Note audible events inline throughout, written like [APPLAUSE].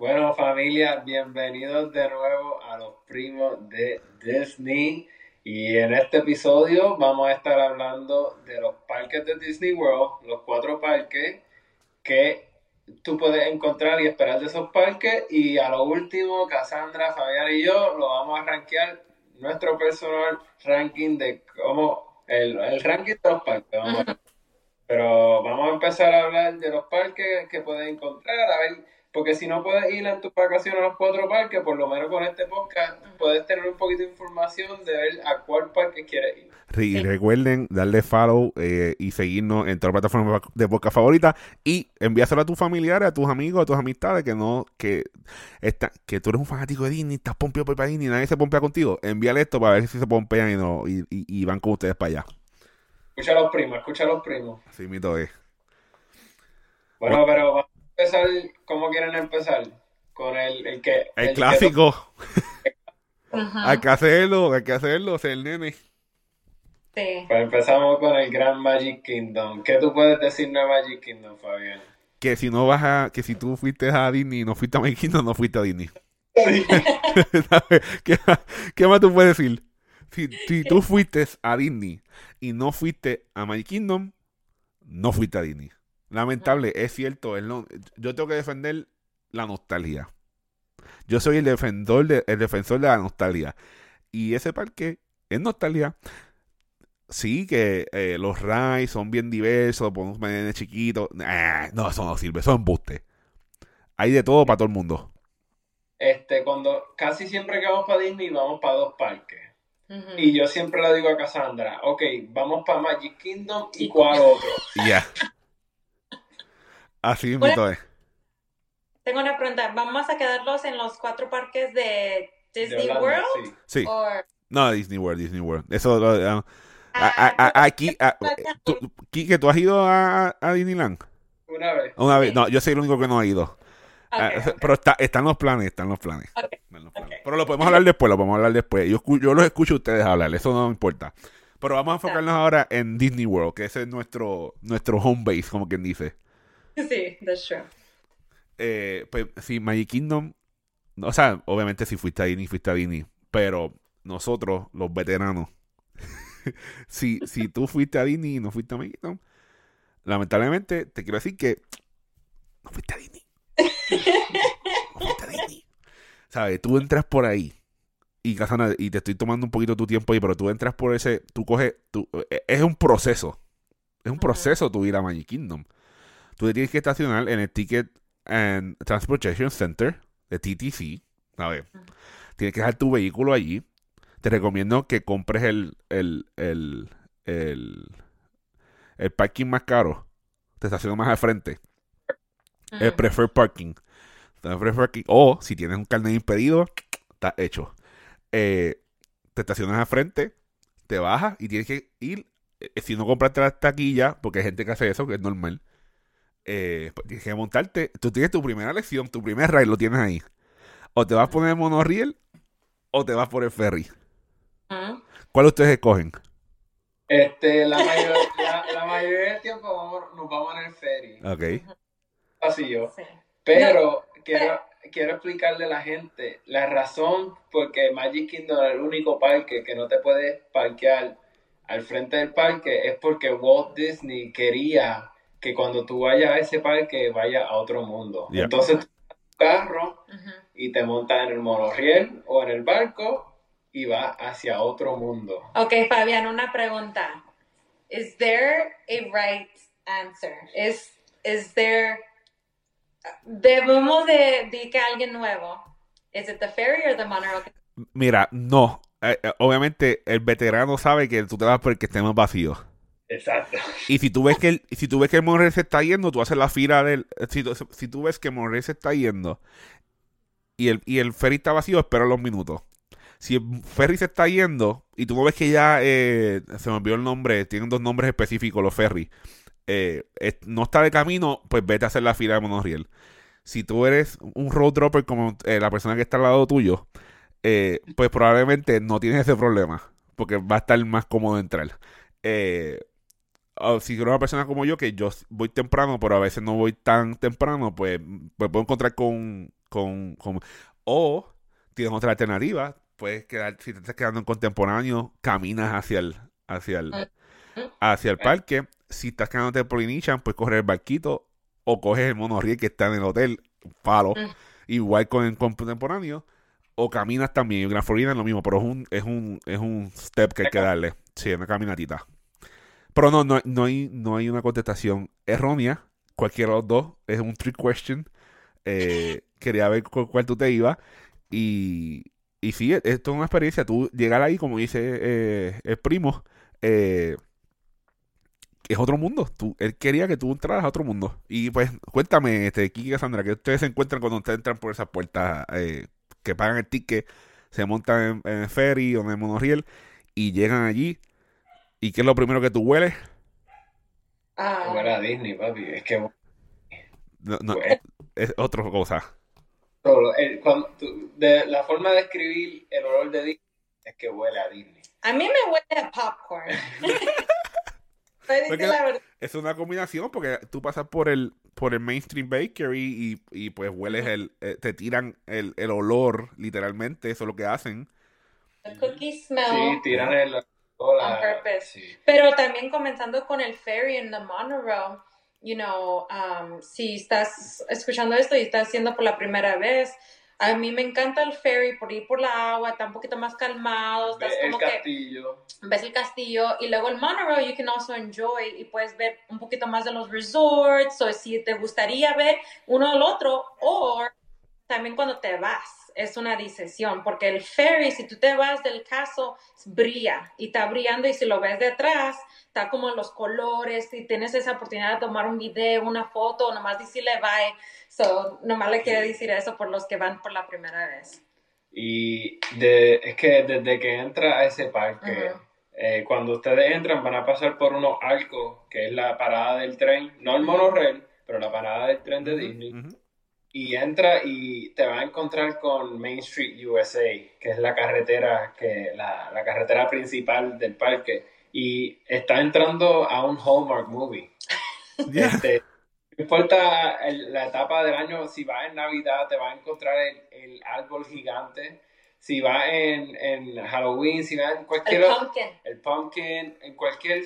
Bueno, familia, bienvenidos de nuevo a los primos de Disney. Y en este episodio vamos a estar hablando de los parques de Disney World, los cuatro parques que tú puedes encontrar y esperar de esos parques. Y a lo último, Cassandra, Fabián y yo lo vamos a rankear nuestro personal ranking de cómo el, el ranking de los parques. Vamos pero vamos a empezar a hablar de los parques que puedes encontrar, a ver, porque si no puedes ir en tus vacaciones a los cuatro parques, por lo menos con este podcast puedes tener un poquito de información de ver a cuál parque quieres ir. Y recuerden darle follow eh, y seguirnos en todas las plataformas de podcast favoritas y envíaselo a tus familiares, a tus amigos, a tus amistades que no, que está, que tú eres un fanático de Disney, estás pompeado por Disney, nadie se pompea contigo. Envíale esto para ver si se pompean y no, y, y- y van con ustedes para allá. Escucha a los primos, escucha a los primos. Así mito es. Bueno, pero empezar, ¿cómo quieren empezar? Con el, el que... El clásico. [LAUGHS] Hay que hacerlo, hay que hacerlo, ser el nene. Sí. Pues empezamos con el Gran Magic Kingdom. ¿Qué tú puedes decirnos de Magic Kingdom, Fabián? Que si no vas a, que si tú fuiste a Disney y no fuiste a Magic Kingdom, no fuiste a Disney. ¿Sabes? [LAUGHS] ¿Qué, qué más tú puedes decir? Si, si tú fuiste a Disney y no fuiste a Magic Kingdom, no fuiste a Disney. Lamentable, es cierto. es lo- yo tengo que defender la nostalgia. Yo soy el defensor de, el defensor de la nostalgia. Y ese parque es nostalgia. Sí, que eh, los rides son bien diversos, podemos meter de chiquito. no, eso no sirve, eso es embuste. Hay de todo para todo el mundo. Este, cuando casi siempre que vamos para Disney vamos para dos parques. Y yo siempre le digo a Cassandra, ok, vamos para Magic Kingdom y cuál otro. [LAUGHS] Ya. Así mismo es. Tengo una pregunta. ¿Vamos a quedarlos en los cuatro parques de De Disney Orlando, World? sí. Sí. ¿O No, Disney World, Disney World. Eso, uh, uh, a- Ah, a- a- aquí, a- [LAUGHS] tú, Quique, ¿tú has ido a, a Disneyland? Una vez. Una vez. Sí. No, yo soy el único que no ha ido. Ah. Pero está, están los planes, están los planes. Están los planes. Pero lo podemos hablar después, lo podemos hablar después. Yo, yo los escucho a ustedes hablar, eso no me importa. Pero vamos a enfocarnos ahora en Disney World, que ese es nuestro, nuestro home base, como quien dice. [LAUGHS] Sí, that's true. Eh, pues sí, Magic Kingdom, o sea, obviamente si fuiste a Disney, fuiste a Disney, pero nosotros, los veteranos, [LAUGHS] si, si tú fuiste a Disney y no fuiste a Magic Kingdom, lamentablemente te quiero decir que no fuiste a Disney. No fuiste a Disney. ¿Sabes? Tú entras por ahí y Casana, y te estoy tomando un poquito tu tiempo ahí, pero tú entras por ese, tú coges, tú, eh, es un proceso. Es un proceso tú ir a Magic Kingdom. Tú te tienes que estacionar en el Ticket and Transportation Center de TTC. ¿sabes? Ujú. Tienes que dejar tu vehículo allí. Te recomiendo que compres el, el, el, el, el parking más caro. Te estacionas más al frente. El Ujú. preferred parking. El preferred parking. O si tienes un carnet impedido, está hecho. Eh, te estacionas al frente, te bajas y tienes que ir. eh, si no compraste la taquilla, porque hay gente que hace eso, que es normal. Eh, pues tienes que montarte. Tú tienes tu primera lección, tu primer ride lo tienes ahí. O te vas a poner el monorriel o te vas por el ferry. ¿Cuál ustedes escogen? Este, la, mayor- la, la mayoría del tiempo vamos- nos vamos en el ferry. Ok. Así yo. Sí. Pero quiero, quiero explicarle a la gente la razón por qué Magic Kingdom es el único parque que no te puedes parquear al frente del parque es porque Walt Disney quería que cuando tú vayas a ese parque vayas a otro mundo. Yeah. Entonces tú carro Ujú. y te montas en el monorriel o en el barco y vas hacia otro mundo. Ok, Fabián, una pregunta. Is there a right answer? Is, is there... Debemos de decir que alguien nuevo. Is it the ferry or the monorail? Mira, no. Eh, eh, obviamente el veterano sabe que tú te vas porque esté más vacío. Exacto. Y si tú ves que el, si tú ves que monorriel se está yendo, tú haces la fila del. Si, si tú ves que monorriel se está yendo y el, y el ferry está vacío, espera los minutos. Si el ferry se está yendo y tú ves que ya eh, se me olvidó el nombre, tienen dos nombres específicos los ferries, eh, no está de camino, pues vete a hacer la fila de monorriel. Si tú eres un road dropper como eh, la persona que está al lado tuyo, eh, pues probablemente no tienes ese problema, porque va a estar más cómodo entrar. Si eres una persona como yo, que yo voy temprano, pero a veces no voy tan temprano, pues me puedo encontrar con, con, con- o tienes otra alternativa, puedes quedar, si te estás quedando en contemporáneo, caminas hacia el, hacia el, hacia el parque. Si estás quedándote en Polynesian, pues coger el barquito o coges el monorriel que está en el hotel, palo, Mm. igual con el contemporáneo, o caminas también. En Gran Florida es lo mismo, pero es un, es un, es un step que hay que darle. Sí, una caminatita. Pero no, no, no hay, no hay una contestación errónea. Cualquiera de los dos es un trick question. Eh, quería ver cu- cuál tú te ibas. Y, y sí, esto es una experiencia. Tú llegar ahí, como dice eh, el primo, eh, es otro mundo. Tú, él quería que tú entraras a otro mundo. Y pues, cuéntame, este, Kiki y Cassandra, que ustedes se encuentran cuando ustedes entran por esas puertas, eh, que pagan el ticket, se montan en, en ferry o en el monorriel y llegan allí. ¿Y qué es lo primero que tú hueles? Ah, Huele a Disney, papi. Es que No, no, Huele. es otra cosa. solo el- cuando tú- de, la forma de escribir el olor de Disney es que huele a Disney. a mí me huele a popcorn. [LAUGHS] La. Es una combinación porque tú pasas por el por el mainstream bakery y, y pues hueles el, eh, te tiran el, el olor, literalmente, eso es lo que hacen. El cookie smell. Sí, tiran el olor a- On purpose. sí. Pero también comenzando con el ferry en the monorail, you know, um, si estás escuchando esto y estás haciendo por la primera vez, a mí me encanta el ferry por ir por la agua, está un poquito más calmado, estás Ve el que castillo. ves el castillo y luego el monorail you can also enjoy y puedes ver un poquito más de los resorts o si te gustaría ver uno al otro o también cuando te vas es una decisión porque el ferry si tú te vas del caso brilla y está brillando y si lo ves detrás está como los colores y tienes esa oportunidad de tomar un video una foto nomás decirle bye. So nomás le quiero decir eso por los que van por la primera vez. Y de, es que desde que entra a ese parque, eh, cuando ustedes entran van a pasar por unos arcos, que es la parada del tren, no el monorail, pero la parada del tren de Disney. Y entra y te va a encontrar con Main Street USA, que es la carretera, que, la, la carretera principal del parque. Y está entrando a un Hallmark movie. [LAUGHS] Este, no importa el- la etapa del año, si vas en Navidad te vas a encontrar el, el árbol gigante. Si vas en, en Halloween, si vas en cualquier el pumpkin el pumpkin, en cualquier,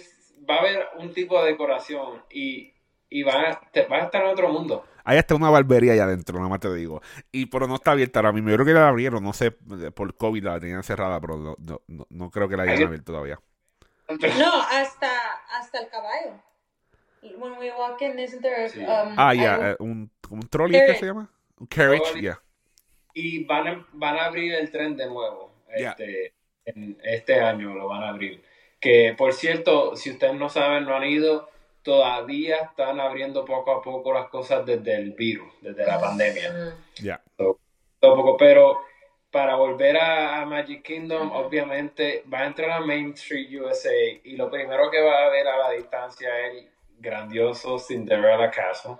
va a haber un tipo de decoración y, y van a, te, vas a estar en otro mundo. Hay hasta una barbería allá adentro, nada más te digo. Y pero no está abierta ahora mismo. Yo creo que la abrieron, no sé, por COVID la tenían cerrada, pero no, no, no- no creo que la hayan abierto todavía. No, hasta, hasta el caballo. When we walk in, isn't there Sí. um, Ah, ya, eh, un, un trolley, ¿es que Carriage. se llama? Un carriage, ya. Y van a, van a abrir el tren de nuevo. Ya. Este, en este año lo van a abrir. Que por cierto, si ustedes no saben, no han ido, todavía están abriendo poco a poco las cosas desde el virus, desde la pandemia. Mm. Poco, pero para volver a, a Magic Kingdom, obviamente va a entrar a Main Street USA y lo primero que va a ver a la distancia es el grandioso Cinderella Castle,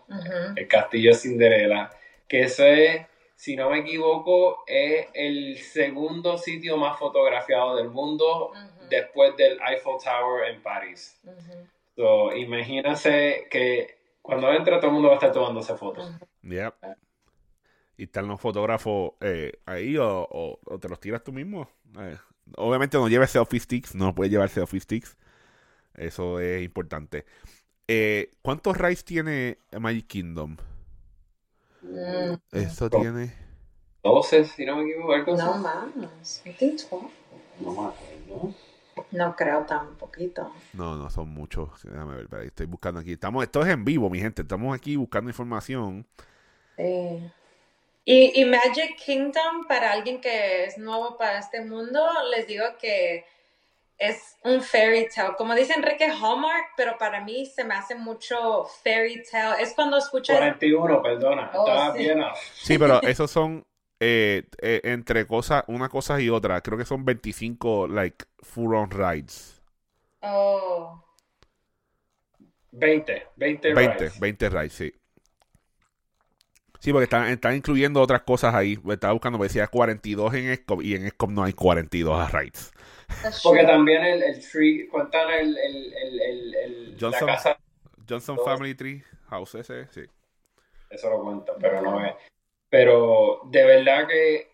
el castillo de Cinderella, que ese, si no me equivoco, es el segundo sitio más fotografiado del mundo después del Eiffel Tower en París. So, imagínense que cuando entra todo el mundo va a estar tomándose fotos. Ya. Y están los fotógrafos eh, ahí o, o- o te los tiras tú mismo. Eh, obviamente no lleves selfie sticks, no puedes llevar selfie sticks. Eso es importante. Eh, ¿Cuántos rides tiene Magic Kingdom? Mm. Eso tiene... 12, si no me equivoco. No más. I think 12. No me acuerdo. No creo tan poquito. No, no, son muchos. Déjame ver, espera, estoy buscando aquí. Estamos, esto es en vivo, mi gente. Estamos aquí buscando información. Sí. Y, y Magic Kingdom, para alguien que es nuevo para este mundo, les digo que es un fairy tale. Como dice Enrique Hallmark, pero para mí se me hace mucho fairy tale. Es cuando escuchas 41, perdona, Oh, estaba sí. bien. Sí, pero esos son eh, eh, entre cosas, una cosa y otra. Creo que son 25, like, full on rides. Oh. 20, 20 20, rides. 20 rides, sí. Sí, porque están, están incluyendo otras cosas ahí. Estaba buscando, me decía 42 en ESCOM y en ESCOM no hay 42 rides. Porque también el, el tree, cuentan el, el, el, el, el- la Johnson. casa, Johnson Oh. Family Tree House ese, sí. eso lo cuentan, pero no es. Pero de verdad que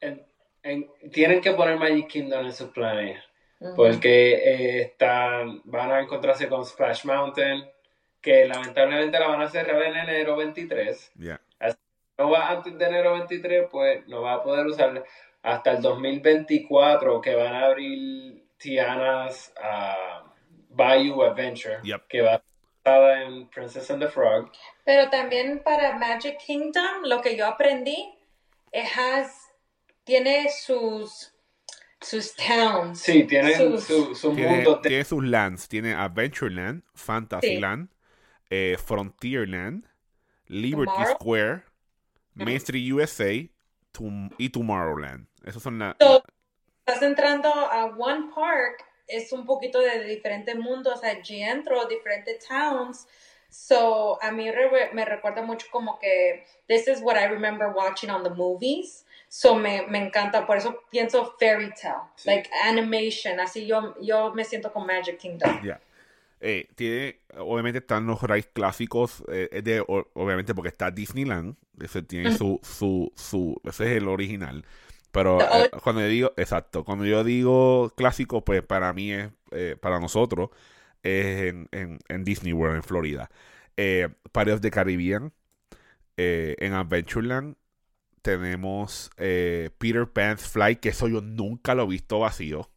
en- en- tienen que poner Magic Kingdom en sus planes. Porque eh, están, van a encontrarse con Splash Mountain, que lamentablemente la van a cerrar en enero 23. Ya. No va antes de enero 23, pues no va a poder usar hasta el 2024, que van a abrir Tiana's ah, Bayou Adventure, Yep. que va a estar en Princess and the Frog. Pero también para Magic Kingdom, lo que yo aprendí, it has, tiene sus, sus towns. Sí, tienen Sus- su, su Tiene, mundo. de- tiene sus lands. Tiene Adventureland, Fantasyland, eh, Frontierland, Liberty Tomorrow- Square, Main Street USA Tom- y Tomorrowland. Esos son las... So, estás entrando a one park, es un poquito de diferentes mundos, allí entro, diferentes towns. So, a mí re- me recuerda mucho como que this is what I remember watching on the movies. So, me, me encanta, por eso pienso fairy tale, Sí. like animation, así yo, yo me siento con Magic Kingdom. Ya. Eh, tiene, obviamente están los rides clásicos, eh, de, o- obviamente porque está Disneyland, ese tiene su, su, su, ese es el original. Pero eh, cuando yo digo, exacto, cuando yo digo clásico, pues para mí es, eh, para nosotros, es en, en, en Disney World, en Florida. Eh, the Caribbean, eh, en Adventureland, tenemos eh, Peter Pan's Flight, que eso yo nunca lo he visto vacío.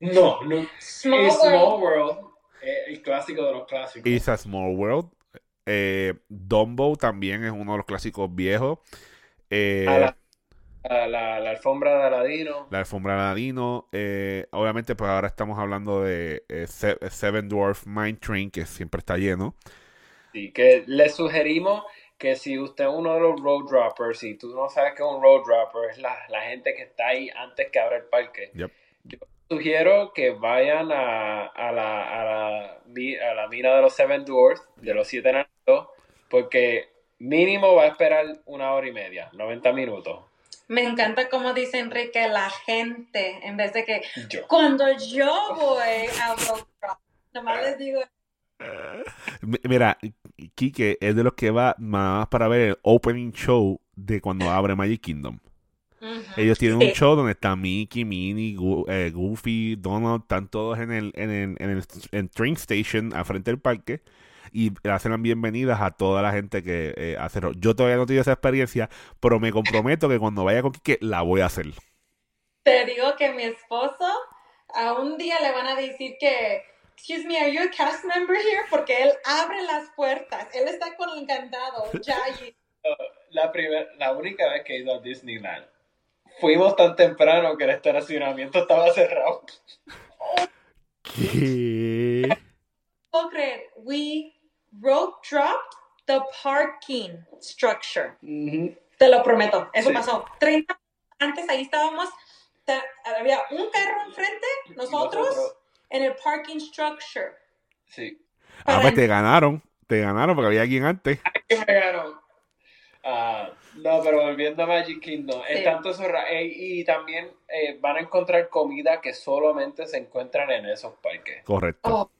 No, no. Small Small World. World, eh, el clásico de los clásicos. It's a Small World. Eh, Dumbo también es uno de los clásicos viejos. Eh, A la, la, la alfombra de Aladino. la alfombra de Aladino. Eh, obviamente, pues ahora estamos hablando de eh, Se- Seven Dwarf Mine Train, que siempre está lleno. Sí, que le sugerimos que si usted es uno de los road droppers y tú no sabes que es un road dropper, es la, la gente que está ahí antes que abra el parque. Yep. Yo sugiero que vayan a, a, la, a, la, mi- a la mina de los Seven Dwarfs, de los siete enanos, porque mínimo va a esperar una hora y media, 90 minutos. Me encanta como dice Enrique, la gente, en vez de que Yo. cuando yo voy a nomás les digo, Mira, Kike es de los que va más para ver el opening show de cuando abre Magic Kingdom. Ellos tienen Sí. un show donde está Mickey, Minnie, eh, Goofy, Donald, están todos en el, en el, en el en train station al frente del parque y hacen las bienvenidas a toda la gente que eh, hace rock. Yo todavía no he tenido esa experiencia, pero me comprometo que cuando vaya con Kike la voy a hacer. Te digo que mi esposo a un día le van a decir que, excuse me, are you a cast member here? Porque él abre las puertas, él está con el candado, ya allí. [LAUGHS] La, primer, la única vez que he ido a Disneyland, fuimos tan temprano que el estacionamiento estaba cerrado. ¿Qué? puedo creer, we road dropped the parking structure. Te lo prometo, eso Sí. pasó. 30 antes ahí estábamos, había un carro enfrente, nosotros, Nosotros- en el parking structure. Sí. Ah, pues te ganaron. Te ganaron porque había alguien antes. [LAUGHS] que me ganó. Ah, no, pero volviendo a Magic Kingdom, es tanto eso eh, y también eh, van a encontrar comida que solamente se encuentran en esos parques. Correcto. Oh,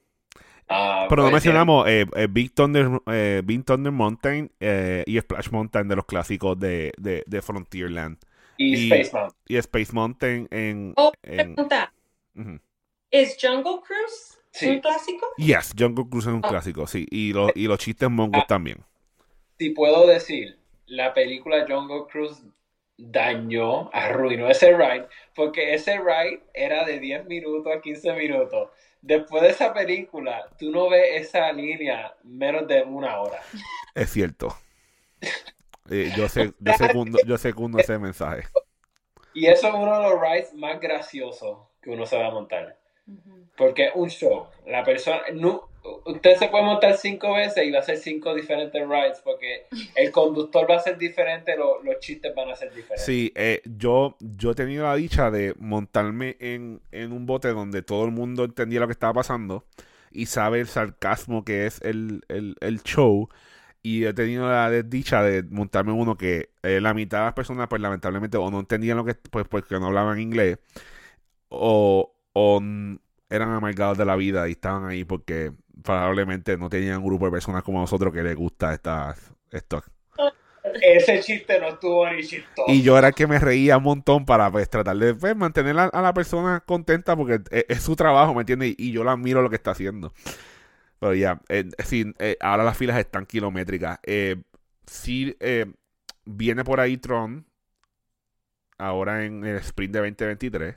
Ah, Pero no mencionamos eh, eh, Big, Thunder, eh, Big Thunder Mountain eh, y Splash Mountain de los clásicos de, de, de Frontierland. Y, y- Space Mountain. Y Space Mountain en... Oh, en- pregunta. ¿es Jungle Cruise Sí. un clásico? Yes, Jungle Cruise es un Oh. clásico, sí. Y, los y los chistes mongos Ah. también. Si puedo decir, la película Jungle Cruise dañó, arruinó ese ride, porque ese ride era de 10 minutos a 15 minutos. Después de esa película, tú no ves esa línea menos de una hora. Es cierto. [LAUGHS] Eh, yo, sé, yo, secundo, yo secundo ese mensaje. Y eso es uno de los rides más graciosos que uno se va a montar. Porque es un show. La persona, no, usted se puede montar cinco veces y va a hacer cinco diferentes rides porque el conductor va a ser diferente, lo- los chistes van a ser diferentes. Sí, eh, yo, yo he tenido la dicha de montarme en, en un bote donde todo el mundo entendía lo que estaba pasando y sabe el sarcasmo que es el, el, el show. Y he tenido la desdicha de montarme uno que eh, la mitad de las personas, pues lamentablemente, o no entendían lo que, pues porque no hablaban inglés, o, o eran amargados de la vida y estaban ahí porque probablemente no tenían un grupo de personas como nosotros que les gusta estas, esto. ese chiste no estuvo ni chistoso. Y yo era el que me reía un montón para pues tratar de pues, mantener a, a la persona contenta porque es, es su trabajo, ¿me entiendes? Y, yo la admiro lo que está haciendo. Pero ya, eh, sí, eh, ahora las filas están kilométricas. Eh, sí, eh, viene por ahí Tron, ahora en el sprint de 2023.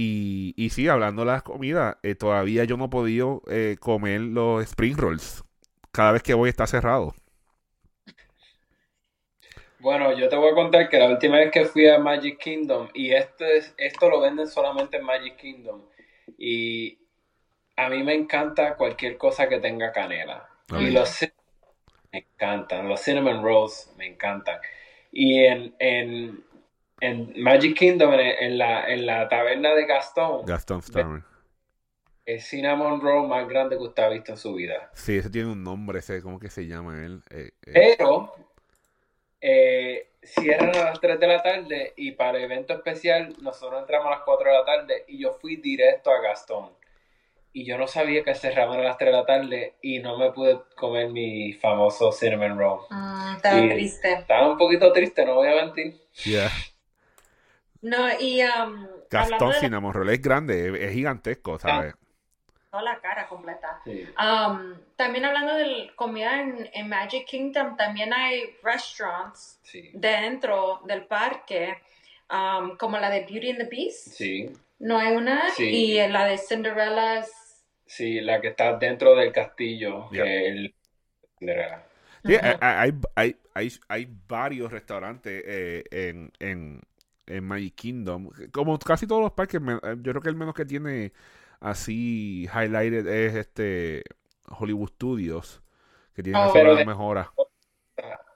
Y, y sí, hablando de las comidas, eh, todavía yo no he podido eh, comer los spring rolls. Cada vez que voy está cerrado. Bueno, yo te voy a contar que la última vez que fui a Magic Kingdom, y este, es- esto lo venden solamente en Magic Kingdom, y a mí me encanta cualquier cosa que tenga canela. Y los me encantan, los cinnamon rolls me encantan. Y en, en, en Magic Kingdom, en, en la, en la taberna de Gastón, Gaston Starman. el cinnamon roll más grande que usted ha visto en su vida. Sí, ese tiene un nombre, ese, ¿cómo que se llama él? Eh, eh, Pero eh, cierran a las 3 de la tarde y para el evento especial nosotros entramos a las 4 de la tarde y yo fui directo a Gastón. Y yo no sabía que cerraban a las 3 de la tarde y no me pude comer mi famoso cinnamon roll. Mm, estaba Y- triste. Estaba un poquito triste, no voy a mentir. yeah. No, y um, Gastón hablando de Cinnamon Roll es grande, es, es gigantesco, ¿sabes? toda la cara completa. Sí. Um, también hablando de comida en, en Magic Kingdom, también hay restaurants Sí. dentro del parque, um, como la de Beauty and the Beast. Sí, No hay una. Sí. Y la de Cinderella's. sí, la que está dentro del castillo, Yeah. el Cinderella. Sí, Ujú. hay, hay, hay, hay, hay varios restaurantes eh, en, en, en Magic Kingdom. Como casi todos los parques, me- eh, yo creo que el menos que tiene así highlighted es este Hollywood Studios, que tiene Oh. Pero de- mejoras.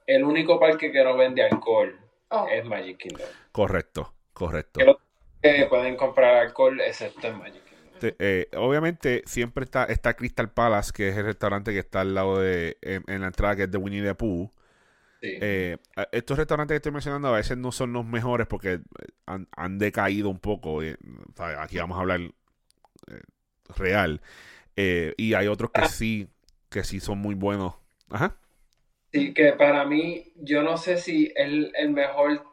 El único parque que no vende alcohol Oh, es Magic Kingdom. Correcto, correcto. Que lo- que pueden comprar alcohol excepto en Magic Kingdom. Eh, obviamente siempre está, está Crystal Palace, que es el restaurante que está al lado de, en, en la entrada, que es de Winnie the Pooh. Sí. Eh, estos restaurantes que estoy mencionando a veces no son los mejores porque eh, han, han decaído un poco. eh. Aquí vamos a hablar eh, real. Eh, y hay otros que sí, que sí son muy buenos. Ajá. Sí, que para mí, yo no sé si es el, el mejor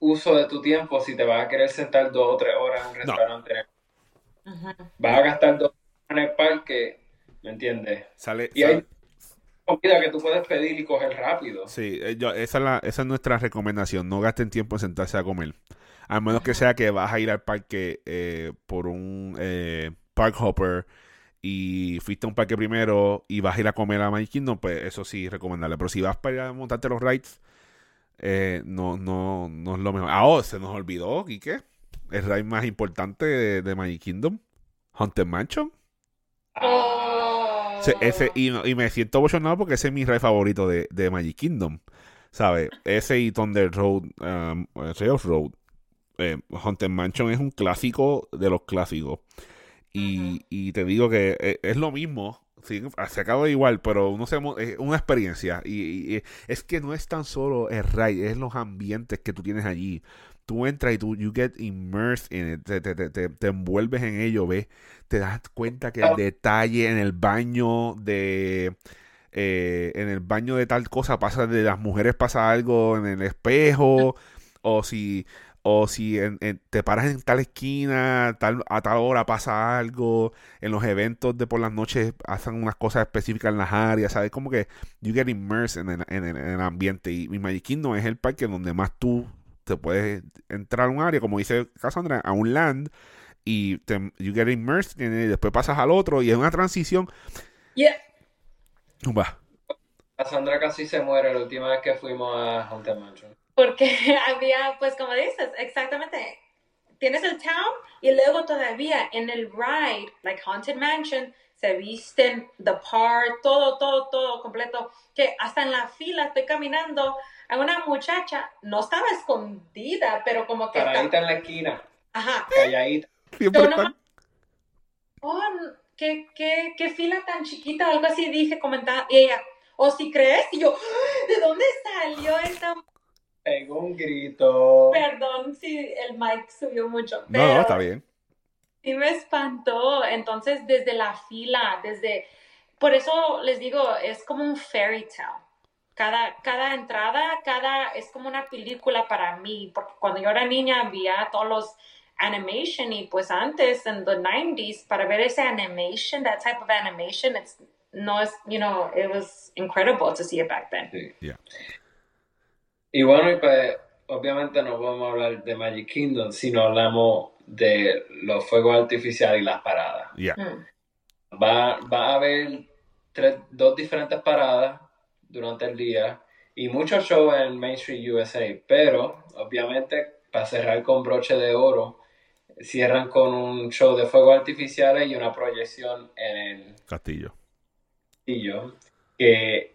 uso de tu tiempo si te vas a querer sentar dos o tres horas en un restaurante. Vas a gastar dos horas en el parque, ¿me entiendes? Sale, Y hay sale- comida que tú puedes pedir y coger rápido. Sí, eh, yo- esa, es la- esa es nuestra recomendación. No gasten tiempo en sentarse a comer. A menos que sea que vas a ir al parque eh, por un eh, park hopper y fuiste a un parque primero y vas a ir a comer a Magic Kingdom, pues eso sí, recomendable. Pero si vas para ir a montarte los rides, eh, no, no, no es lo mejor. Ah, oh, se nos olvidó, Quique. El ride más importante de, de Magic Kingdom, Haunted Mansion. Oh. Se- ese, y, me siento bochornado porque ese es mi ride favorito de, de Magic Kingdom. ¿Sabes? Ese y Thunder Road, um, Rails Road. Eh, Haunted Mansion es un clásico de los clásicos. Y, y te digo que eh, es lo mismo. sí, se acaba igual, pero uno se, es una experiencia. Y, y- y es que no es tan solo el ride, es los ambientes que tú tienes allí. Tú entras y tú you get immersed in it, te, te, te, te- te envuelves en ello, ves, te das cuenta que el detalle en el baño de eh, en el baño de tal cosa pasa de las mujeres pasa algo en el espejo o si o si en- en- te paras en tal esquina tal, a tal hora pasa algo en los eventos de por las noches hacen unas cosas específicas en las áreas sabes como que you get immersed en el, en el- en el ambiente y, y Magic Kingdom es el parque donde más tú te puedes entrar a un área como dice Cassandra a un land y te, you get immersed en él, y después pasas al otro y es una transición Yeah. va Cassandra casi se muere la última vez que fuimos a Haunted Mansion. Porque [LAUGHS] había, pues como dices, exactamente, tienes el town y luego todavía en el ride, like Haunted Mansion, se visten, the park, todo, todo, todo completo, que hasta en la fila estoy caminando, a una muchacha, no estaba escondida, pero como que... Paradita está- en la esquina, Ajá, calladita. oh, ¿qué, qué, qué fila tan chiquita, algo así dije, comentaba, y ella, o si crees, y yo, "Ah, ¿de dónde salió esta Pegó un grito. Perdón si el mic subió mucho, no pero no está bien sí me espantó. Entonces, desde la fila, desde... Por eso les digo, es como un fairy tale. Cada, cada entrada, cada, es como una película para mí, porque cuando yo era niña había todos los animation y pues antes en the 90s para ver ese animation, that type of animation, it's no es, you know, it was incredible to see it back then. Sí. Yeah. Y bueno, y pues obviamente no podemos hablar de Magic Kingdom si no hablamos de los fuegos artificiales y las paradas. Yeah. Mm. Va, va a haber tres, dos diferentes paradas durante el día y muchos shows en Main Street USA, pero obviamente para cerrar con broche de oro, cierran con un show de fuegos artificiales y una proyección en el Castillo. castillo que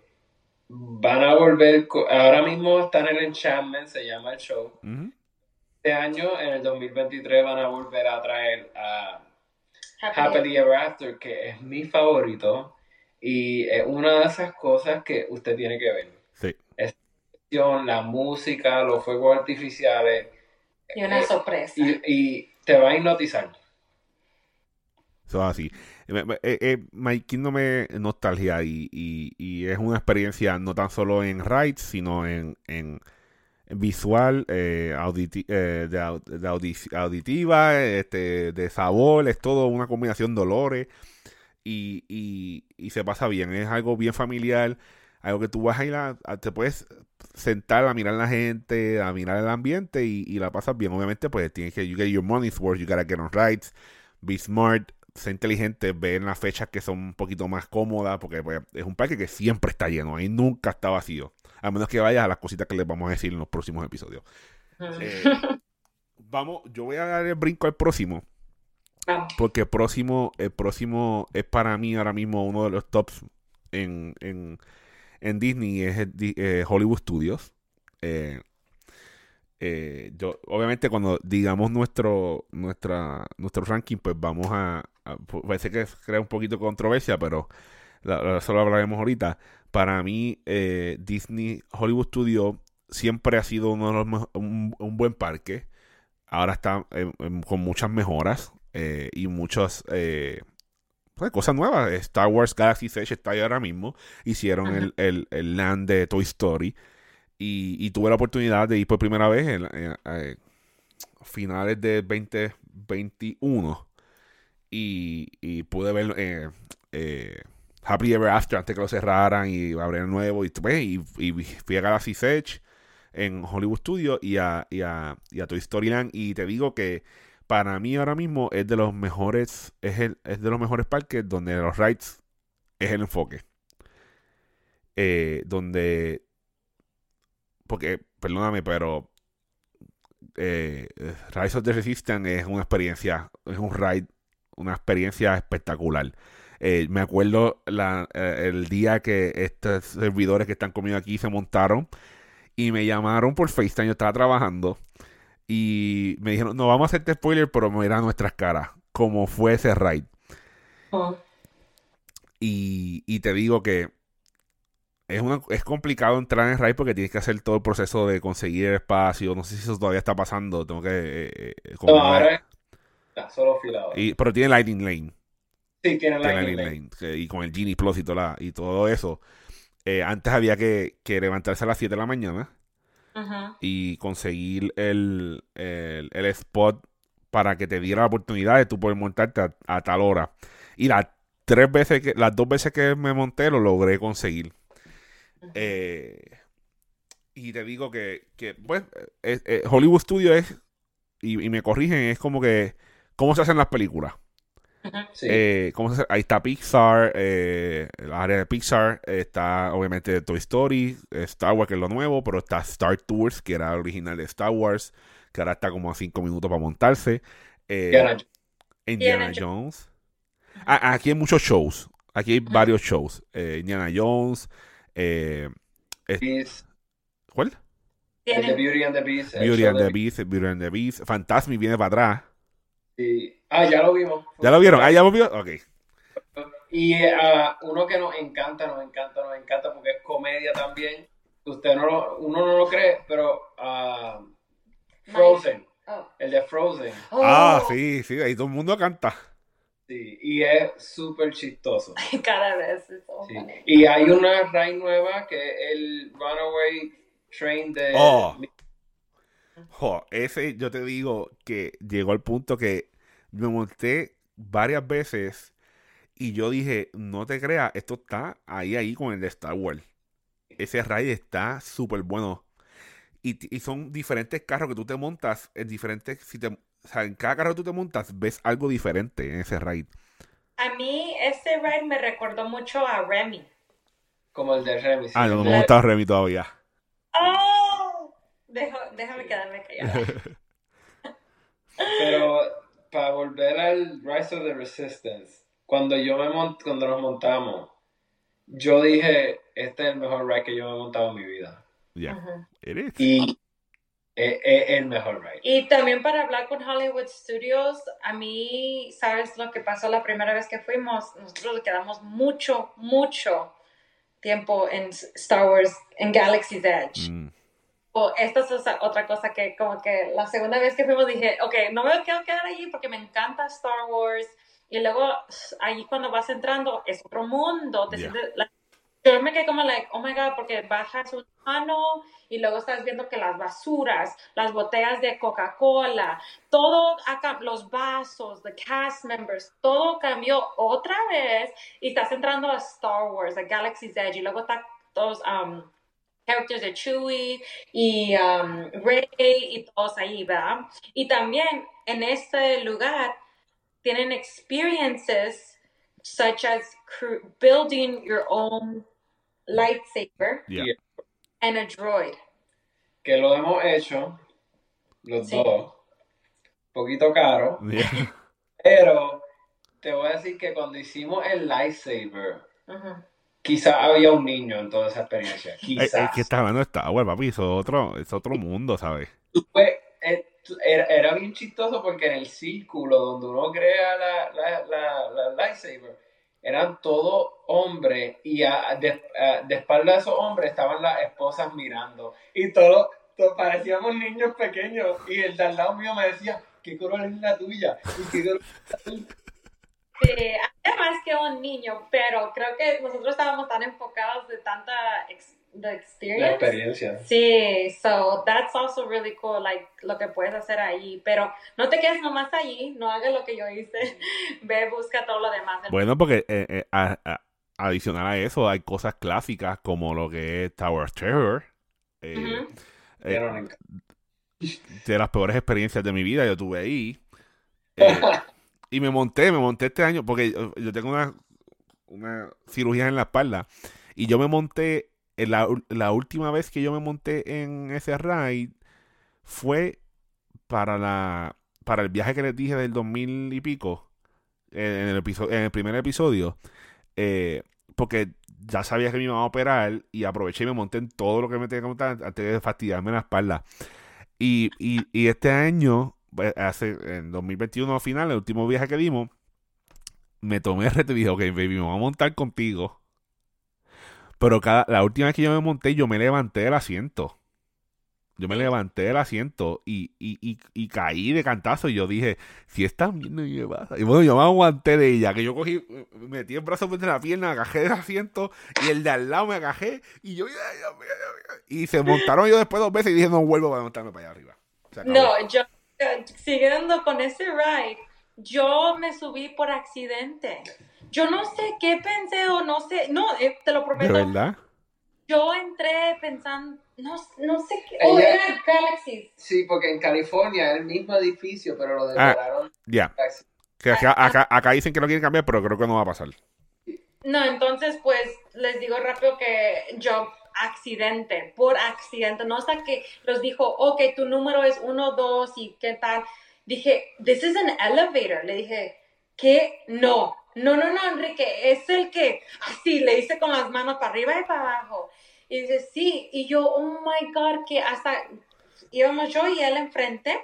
van a volver, ahora mismo están en el Enchantment, se llama el show. Este año, en el 2023, van a volver a traer a Happy Happily Ever After, que es mi favorito y es una de esas cosas que usted tiene que ver. Sí. La música, los fuegos artificiales y una eh, sorpresa. y, y te va a hipnotizar. Eso es así. Eh, eh, My Kingdom es nostalgia y, y- y es una experiencia no tan solo en rides, sino en, en visual, eh, auditi- eh, de, au- de audi- auditiva, este, de sabor, es todo una combinación de olores y, y- y se pasa bien. Es algo bien familiar, algo que tú vas a ir a, a- te puedes sentar a mirar a la gente, a mirar el ambiente y, y la pasas bien. Obviamente, pues tienes que, you get your money's worth, you gotta get on rides, be smart, ser inteligente, ver las fechas que son un poquito más cómodas, porque pues, es un parque que siempre está lleno, ahí nunca está vacío. A menos que vayas a las cositas que les vamos a decir en los próximos episodios. Eh, vamos, yo voy a dar el brinco al próximo. Porque próximo, el próximo es para mí ahora mismo uno de los tops en, en, en Disney, es eh, Hollywood Studios. Eh, eh, yo, obviamente cuando digamos nuestro, nuestra, nuestro ranking, pues vamos a, a- parece que crea un poquito de controversia, pero la- hablaremos ahorita. Para mí, eh, Disney Hollywood Studios siempre ha sido uno de los un, un buen parque. Ahora está eh, con muchas mejoras eh, y muchas eh, pues, cosas nuevas. Star Wars Galaxy Edge está ahí ahora mismo. Hicieron el, el, el land de Toy Story. Y, y tuve la oportunidad de ir por primera vez en, en- eh, finales de 2021. Y, y pude ver eh, eh, Happy Ever After antes que lo cerraran y abrir el nuevo. Y, pues, y, y fui a Galaxy Edge en Hollywood Studios y a, y, a, y a Toy Story Land. Y te digo que para mí ahora mismo es de los mejores, es, el, es de los mejores parques donde los rides es el enfoque. Eh, donde, porque, perdóname, pero eh, Rise of the Resistance es una experiencia, es un ride, una experiencia espectacular. Eh, me acuerdo la, eh, el día que estos servidores que están conmigo aquí se montaron y me llamaron por FaceTime, yo estaba trabajando y me dijeron, no vamos a hacerte spoiler, pero mira nuestras caras, como fue ese ride. Oh. Y, y te digo que es, una, es complicado entrar en ride porque tienes que hacer todo el proceso de conseguir el espacio. No sé si eso todavía está pasando. Tengo que. eh, eh, No, ahora es está solo filado. y- pero tiene Lightning Lane. sí, tiene Lightning Lane. Y con el Genie Plus y, toda la- y todo eso. Eh, antes había que, que levantarse a las 7 de la mañana Y conseguir el, el, el spot para que te diera la oportunidad de tú poder montarte a, a tal hora. Y las tres veces que, las dos veces que me monté lo logré conseguir. Eh, y te digo que, que pues, eh, eh, Hollywood Studio es, y, y me corrigen, es como que, ¿cómo se hacen las películas? Sí. Eh, ¿cómo se hace? Ahí está Pixar, eh, la área de Pixar, está obviamente Toy Story, Star Wars, que es lo nuevo, pero está Star Tours, que era el original de Star Wars, que ahora está como a 5 minutos para montarse. Eh, Indiana Indiana Indiana Jones. Ah, aquí hay muchos shows. Aquí hay varios shows. Eh, Indiana Jones. eh, Beast, ¿Cuál? Beauty and the Beast. Beauty and the Beast. Beauty and the Beast. Fantasmic viene para atrás. Sí. Ah, ya lo vimos. ¿Ya lo vieron? Ah, ya lo vieron. Ok. Y ah, uno que nos encanta, nos encanta, nos encanta porque es comedia también. Usted no lo, uno no lo cree, pero ah, Frozen, Oh. el de Frozen. Oh. Ah, sí, sí. Ahí todo el mundo canta. Sí, y es súper chistoso. [LAUGHS] Cada vez Sí. Y hay una ride nueva que es el Runaway Train de... Oh. Jo, ese yo te digo que llegó al punto que me monté varias veces y yo dije, no te creas, esto está ahí, ahí con el de Star Wars. Ese ride está súper bueno. Y, son diferentes carros que tú te montas, en diferentes, si te, o sea, en cada carro que tú te montas, ves algo diferente en ese ride. A mí ese ride me recordó mucho a Remy. Como el de Remy. sí. Ah, no, no me he montado Remy todavía. ¡Oh! Dejo- déjame quedarme callada. [LAUGHS] Pero para volver al Rise of the Resistance, cuando yo me mont cuando nos montamos, yo dije, este es el mejor ride que yo me he montado en mi vida. Ya, Ujú. it is. Y es, es el mejor ride. Y también para hablar con Hollywood Studios, a mí, ¿sabes lo que pasó la primera vez que fuimos? Nosotros le quedamos mucho, mucho tiempo en Star Wars, en Galaxy's Edge. Mm, O esta es otra- cosa que como que la segunda vez que fuimos dije, ok, no me quiero quedar allí porque me encanta Star Wars. Y luego allí cuando vas entrando es otro mundo. Te Yeah. sientes, yo me quedé como like, oh my god, porque bajas un mano y luego estás viendo que las basuras, las botellas de Coca-Cola, todo acá, los vasos, the cast members, todo cambió otra vez y estás entrando a Star Wars, a Galaxy's Edge y luego está todos um, characters de Chewie y um, Rey y todos ahí, ¿verdad? Y también en este lugar tienen experiences such as building your own lightsaber yeah. And a droid. Que lo hemos hecho, los Sí. dos, poquito caro, Yeah. pero te voy a decir que cuando hicimos el lightsaber. Quizás había un niño en toda esa experiencia. Es, Quizás. es que estás hablando de Star Wars, papi, es otro, es otro mundo, ¿sabes? Eh, era, era bien chistoso porque en el círculo donde uno crea la, la, la, la lightsaber, eran todos hombres y a- de, a- de espalda de esos hombres estaban las esposas mirando y todos todos parecíamos niños pequeños y el de al lado mío me decía, ¿qué color es la tuya? ¿Y qué color es la tuya?" Sí, había más que un niño, pero creo que nosotros estábamos tan enfocados de tanta ex- de La experience. experiencia. Sí, so that's also really cool, like lo que puedes hacer ahí, pero no te quedes nomás allí, no hagas lo que yo hice, [LAUGHS] ve, busca todo lo demás. Bueno, porque eh, eh, a- a- adicional a eso hay cosas clásicas como lo que es Tower Terror. eh, eh, de las peores experiencias de mi vida yo tuve ahí. [LAUGHS] Eh, y me monté, me monté este año porque yo, tengo una, una cirugía en la espalda. Y yo me monté, en la, ul- la última vez que yo me monté en ese ride fue para la para el viaje que les dije del 2000 y pico, eh, en el, episodio, en el primer episodio, eh, porque ya sabía que me iban a operar y aproveché y me monté en todo lo que me tenía que montar antes de fastidiarme la espalda. Y, y, y este año, hace, en 2021 al final, el último viaje que dimos, me tomé el reto y dije, ok, baby, me voy a montar contigo. Pero cada, la última vez que yo me monté, yo me levanté del asiento. Yo me levanté del asiento y, y, y, y caí de cantazo. Y yo dije, si esta mierda me pasa. Y bueno, yo me aguanté de ella, que yo cogí, metí el brazo entre la pierna, agajé del asiento y el de al lado me agajé. Y yo, y se montaron yo después dos veces y dije, no vuelvo a montarme para allá arriba. No, yo, eh, siguiendo con ese ride, yo me subí por accidente. Yo no sé qué pensé o no sé, no, eh, te lo ¿De prometo. verdad? Yo entré pensando, no, no sé qué, oh, Ella- era Galaxies. Sí, porque en California es el mismo edificio, pero lo Ah. decoraron. Ya. Acá, acá dicen que lo quieren cambiar, pero creo que no va a pasar. No, entonces pues les digo rápido que yo accidente, por accidente, no hasta que los dijo, ok, tu número es uno, dos y qué tal. Dije, this is an elevator. Le dije, ¿qué? No, no, no, no, Enrique, es el que, así, le hice con las manos para arriba y para abajo. Y dice, sí, y yo, oh my God, que hasta íbamos yo y él enfrente,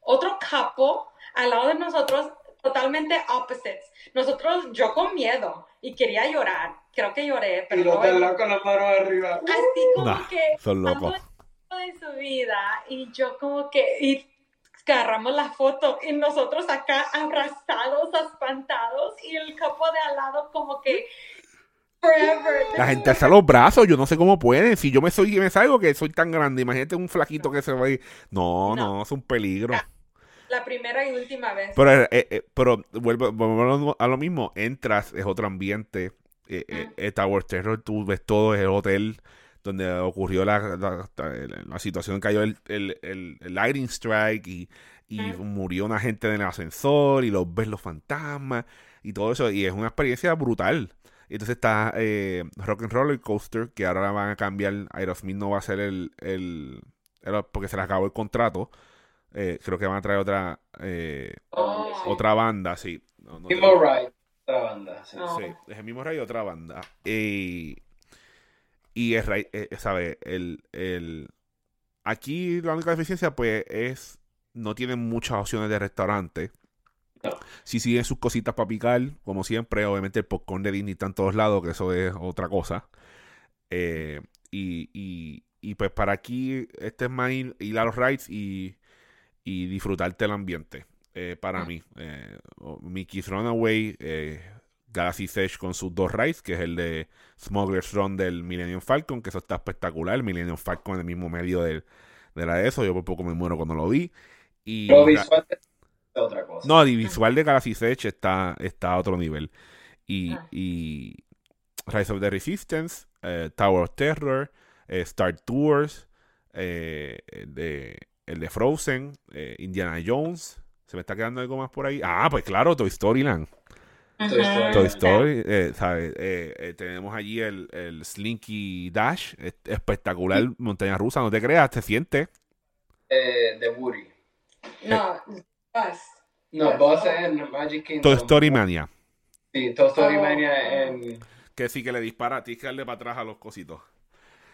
otro capo al lado de nosotros, totalmente opposites. Nosotros, yo con miedo y quería llorar, creo que lloré, pero Y los no- de al lado con las manos arriba. así como Nah, que son locos. de su vida y yo como que y agarramos la foto y nosotros acá abrazados, espantados y el capo de al lado como que forever. La gente alza los brazos, yo no sé cómo pueden. Si yo me soy me salgo que soy tan grande, imagínate un flaquito que se va ahí. No, no, No. es un peligro. La primera y última vez. Pero, eh, eh, pero vuelvo, volvemos a lo mismo. Entras, es otro ambiente. Eh, eh, Mm. eh, Tower Terror, tú ves todo, es el hotel donde ocurrió la, la, la- la situación, cayó el, el, el, el lightning strike y, y Mm. murió una gente en el ascensor y los ves los fantasmas y todo eso. Y es una experiencia brutal. Y entonces está eh, Rock and Roller Coaster, que ahora la van a cambiar. Aerosmith no va a ser el, el, el- porque se le acabó el contrato. Eh, creo que van a traer otra eh, Oh. otra banda, sí. No, no Mismo Ride, otra banda. sí. Oh. Sí, es el mismo rey de otra banda. Y, y es, eh, ¿sabe? El, el, aquí la única deficiencia, pues, es no tienen muchas opciones de restaurante. No. Si siguen sus cositas para picar, como siempre, obviamente el popcorn de Disney está en todos lados, que eso es otra cosa. Eh, y, y, y pues para aquí, este es más ir, ir a los rides y, y disfrutarte el ambiente. eh, para Ah. mí, eh, Runaway, eh, Galaxy Edge con sus dos rides, que es el de Smuggler's Run del Millennium Falcon, que eso está espectacular. El Millennium Falcon en el mismo medio del- de, la de eso, yo por poco me muero cuando lo vi. Y Lo visual es otra cosa. no, el visual de Galaxy Edge está, está a otro nivel. Y, Ah. y Rise of the Resistance, eh, Tower of Terror, eh, Star Tours, eh, de, el de Frozen, eh, Indiana Jones. ¿Se me está quedando algo más por ahí? Ah, pues claro, Toy Story Land. Toy Story. Toy Story, eh, ¿sabes? Eh, eh, tenemos allí el, el Slinky Dash, es- espectacular montaña rusa, no te creas, te sientes. Eh, de Woody. No, Buzz. No, Buzz en Magic Kingdom. Toy Story Mania, Sí, Toy Story Oh, Mania en... que sí que le dispara, tienes que darle para atrás a los cositos.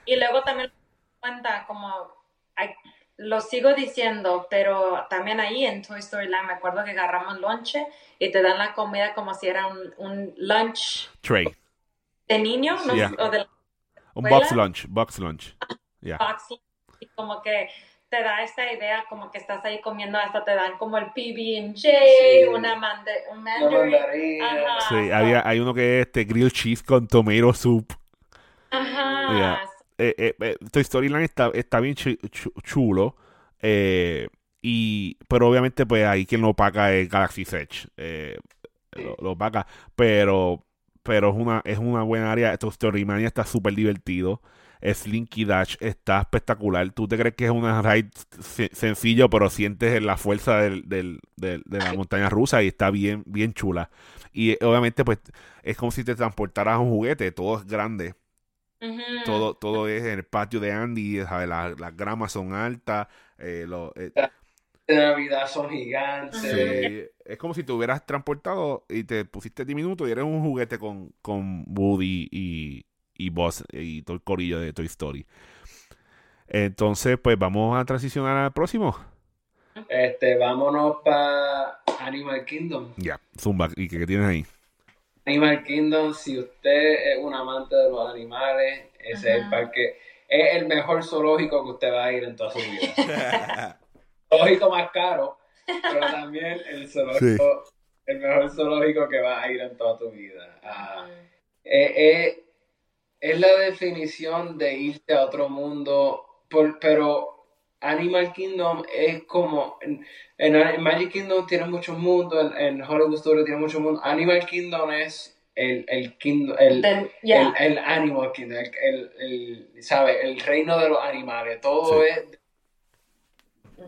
Y luego también cuenta como, lo sigo diciendo, pero también ahí en Toy Story Land me acuerdo que agarramos lonche y te dan la comida como si era un, un lunch Trey, de niño, ¿no? Yeah. O de un box lunch, box lunch. Ya. box lunch, y como que te da esta idea como que estás ahí comiendo, hasta te dan como el PB&J, Sí. una manda un Una mandarin. mandarina. Ajá. Sí, había, hay uno que es este grilled cheese con tomato soup. Ajá. Yeah. Eh, eh, eh, Toy Story Land está, está bien chu- chu- chulo. eh, y, pero obviamente, pues ahí quien lo paga es Galaxy Edge. eh, lo, lo paga. Pero, pero es una, es una buena área. Toy Story Mania está súper divertido. Slinky Dash está espectacular. Tú te crees que es una ride se- sencillo, pero sientes la fuerza del, del- del- de la [LAUGHS] montaña rusa y está bien, bien chula. Y obviamente, pues, es como si te transportaras a un juguete. Todo es grande. Todo, todo es en el patio de Andy, ¿sabes? La- las gramas son altas, eh, lo- eh, De Navidad son gigantes. sí, es como si te hubieras transportado y te pusiste 10 minutos y eres un juguete con, con Woody y, y Buzz y todo el corillo de Toy Story. Entonces, pues vamos a transicionar al próximo. Este, vámonos para Animal Kingdom. Ya, Zumba, ¿y qué, qué tienes ahí? Animal Kingdom, si usted es un amante de los animales, ese es el parque, es el mejor zoológico que usted va a ir en toda su vida. [LAUGHS] zoológico más caro, pero también el zoológico, el mejor zoológico que va a ir en toda tu vida. Ah, eh, eh, es la definición de irte a otro mundo, por- pero Animal Kingdom es como, en, Magic Kingdom tiene muchos mundos, en, en Hollywood Studios tiene muchos mundos, Animal Kingdom es el, el kingdom, el, Then, yeah. el, el Animal Kingdom, el, el, el, ¿sabe? el reino de los animales, todo Sí. es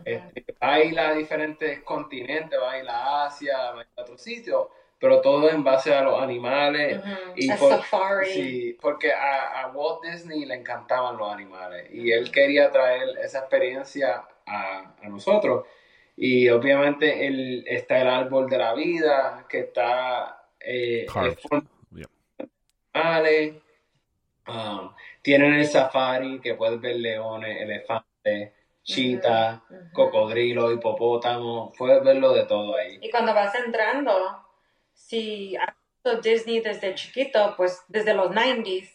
este, va a ir a diferentes continentes, va a Asia, va a ir a otros sitios, pero todo en base a los animales. Y A por- safari. Sí, porque a, a Walt Disney le encantaban los animales y él quería traer esa experiencia a, a nosotros. Y obviamente el, está el árbol de la vida, que está eh, de animales. Um, tienen el safari, que puedes ver leones, elefantes, chitas, Ujú. cocodrilos, hipopótamos, puedes verlo de todo ahí. Y cuando vas entrando, si has visto Disney desde chiquito, pues desde los 90s,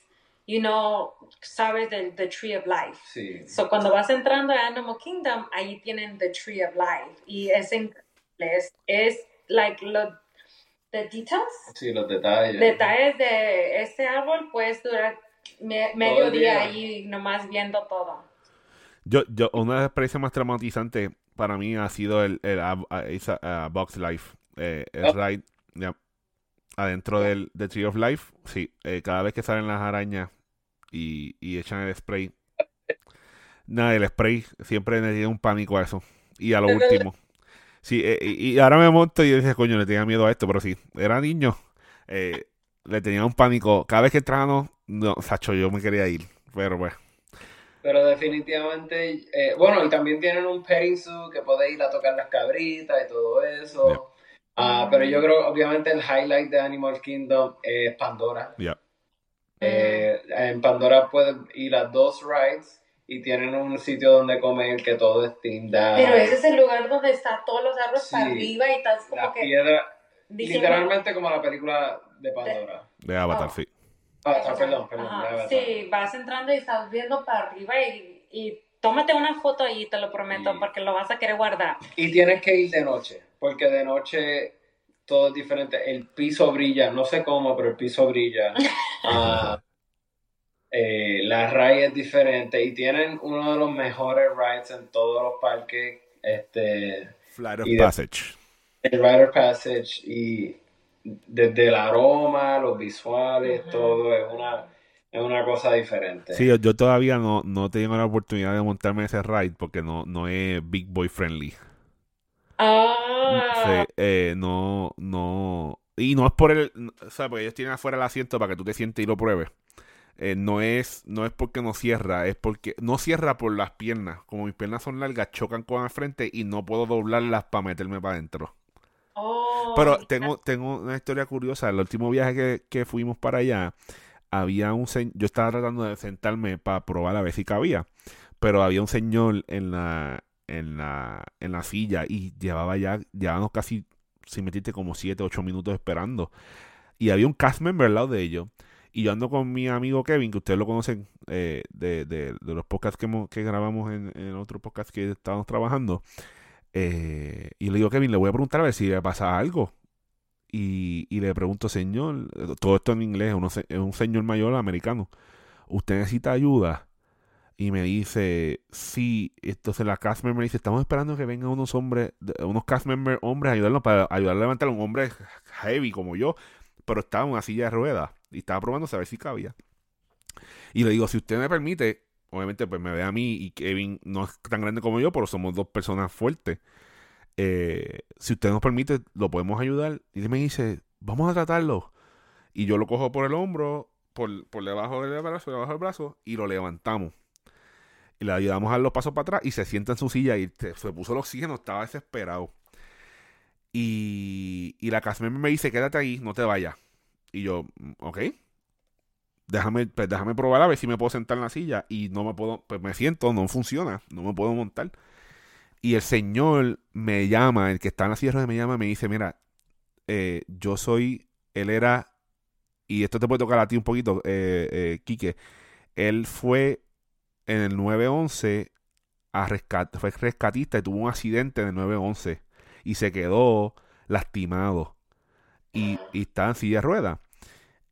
you know, sabes del the Tree of Life. Sí. So, cuando vas entrando a Animal Kingdom, ahí tienen the Tree of Life. Y es increíble. Es, es like, lo, the details, Sí, los detalles. detalles de ese árbol, puedes durar me- medio el día día. ahí nomás viendo todo. Yo, yo, una de las experiencias más traumatizantes para mí ha sido el, el esa, a Box Life. Eh, el Oh. ride ya, adentro del, Tree of Life. Sí, eh, cada vez que salen las arañas y, y echan el spray. Nada, el spray siempre me tiene un pánico a eso. Y a lo [LAUGHS] último. Sí, eh, y, ahora me monto y dice, coño, le tenía miedo a esto, pero sí, era niño. eh, le tenía un pánico. Cada vez que entraba, no, Sacho, yo me quería ir. Pero pues. Pero definitivamente, eh, bueno, y también tienen un petting zoo que puede ir a tocar las cabritas y todo eso. Ah, pero yo creo, obviamente, el highlight de Animal Kingdom es Pandora. Ya. Eh, en Pandora puedes ir a dos rides y tienen un sitio donde comer que todo es out. Pero ese es el lugar donde están todos los árboles Sí. para arriba y estás como La que piedra, literalmente como la película de Pandora. De Avatar, Oh. sí. Ah, ah, perdón, perdón. Ajá, de Avatar. Sí, vas entrando y estás viendo para arriba y, y tómate una foto ahí, te lo prometo, porque lo vas a querer guardar. Y tienes que ir de noche, porque de noche todo es diferente. El piso brilla, no sé cómo, pero el piso brilla. [LAUGHS] Ah, eh, la ride es diferente y tienen uno de los mejores rides en todos los parques. Este, Flight of de- Passage. el Rider Passage y desde el aroma, los visuales, todo es una, es una cosa diferente. Sí, yo, yo todavía no, no tengo la oportunidad de montarme ese ride porque no, no es Big Boy friendly. Ah, Sí, eh, no, no. Y no es por el. O sea, porque ellos tienen afuera el asiento para que tú te sientes y lo pruebes. Eh, no es, no es porque no cierra, es porque no cierra por las piernas. Como mis piernas son largas, chocan con el frente y no puedo doblarlas para meterme para adentro. oh, Pero tengo, tengo una historia curiosa. El último viaje que, que fuimos para allá, había un yo estaba tratando de sentarme para probar a ver si cabía, pero había un señor en la, en la, en la silla y llevaba ya, llevábamos casi, sin metiste como 7, 8 minutos esperando. Y había un cast member al lado de ellos. Y yo ando con mi amigo Kevin, que ustedes lo conocen eh, de, de, de los podcasts que, hemos- que grabamos en, en otro podcast que estábamos trabajando. Eh, y le digo, Kevin, le voy a preguntar a ver si le pasa algo. Y, y le pregunto, señor, todo esto en inglés, es un señor mayor americano. ¿Usted necesita ayuda? Y me dice, sí. Entonces la cast member dice, estamos esperando que vengan unos hombres, unos cast member hombres a ayudarnos para ayudar a levantar a un hombre heavy como yo, pero estaba en una silla de ruedas y estaba probando a ver si cabía. Y le digo, si usted me permite, obviamente pues me ve a mí y Kevin no es tan grande como yo, pero somos dos personas fuertes. Eh, si usted nos permite, lo podemos ayudar. Y él me dice, vamos a tratarlo. Y yo lo cojo por el hombro, por, por debajo del brazo, debajo del brazo, y lo levantamos. Y le ayudamos a dar los pasos para atrás y se sienta en su silla y se puso el oxígeno, estaba desesperado. Y, y la casa me dice, quédate ahí, no te vayas. Y yo, "Mm, ok. Déjame, pues déjame probar a ver si me puedo sentar en la silla. Y no me puedo, pues me siento, no funciona, no me puedo montar. Y el señor me llama, el que está en la ruedas me llama me dice, mira, eh, yo soy, él era, y esto te puede tocar a ti un poquito, eh, eh, Quique, él fue en el 911 a rescat, fue rescatista y tuvo un accidente en el 911 y se quedó lastimado y, y está en silla de ruedas.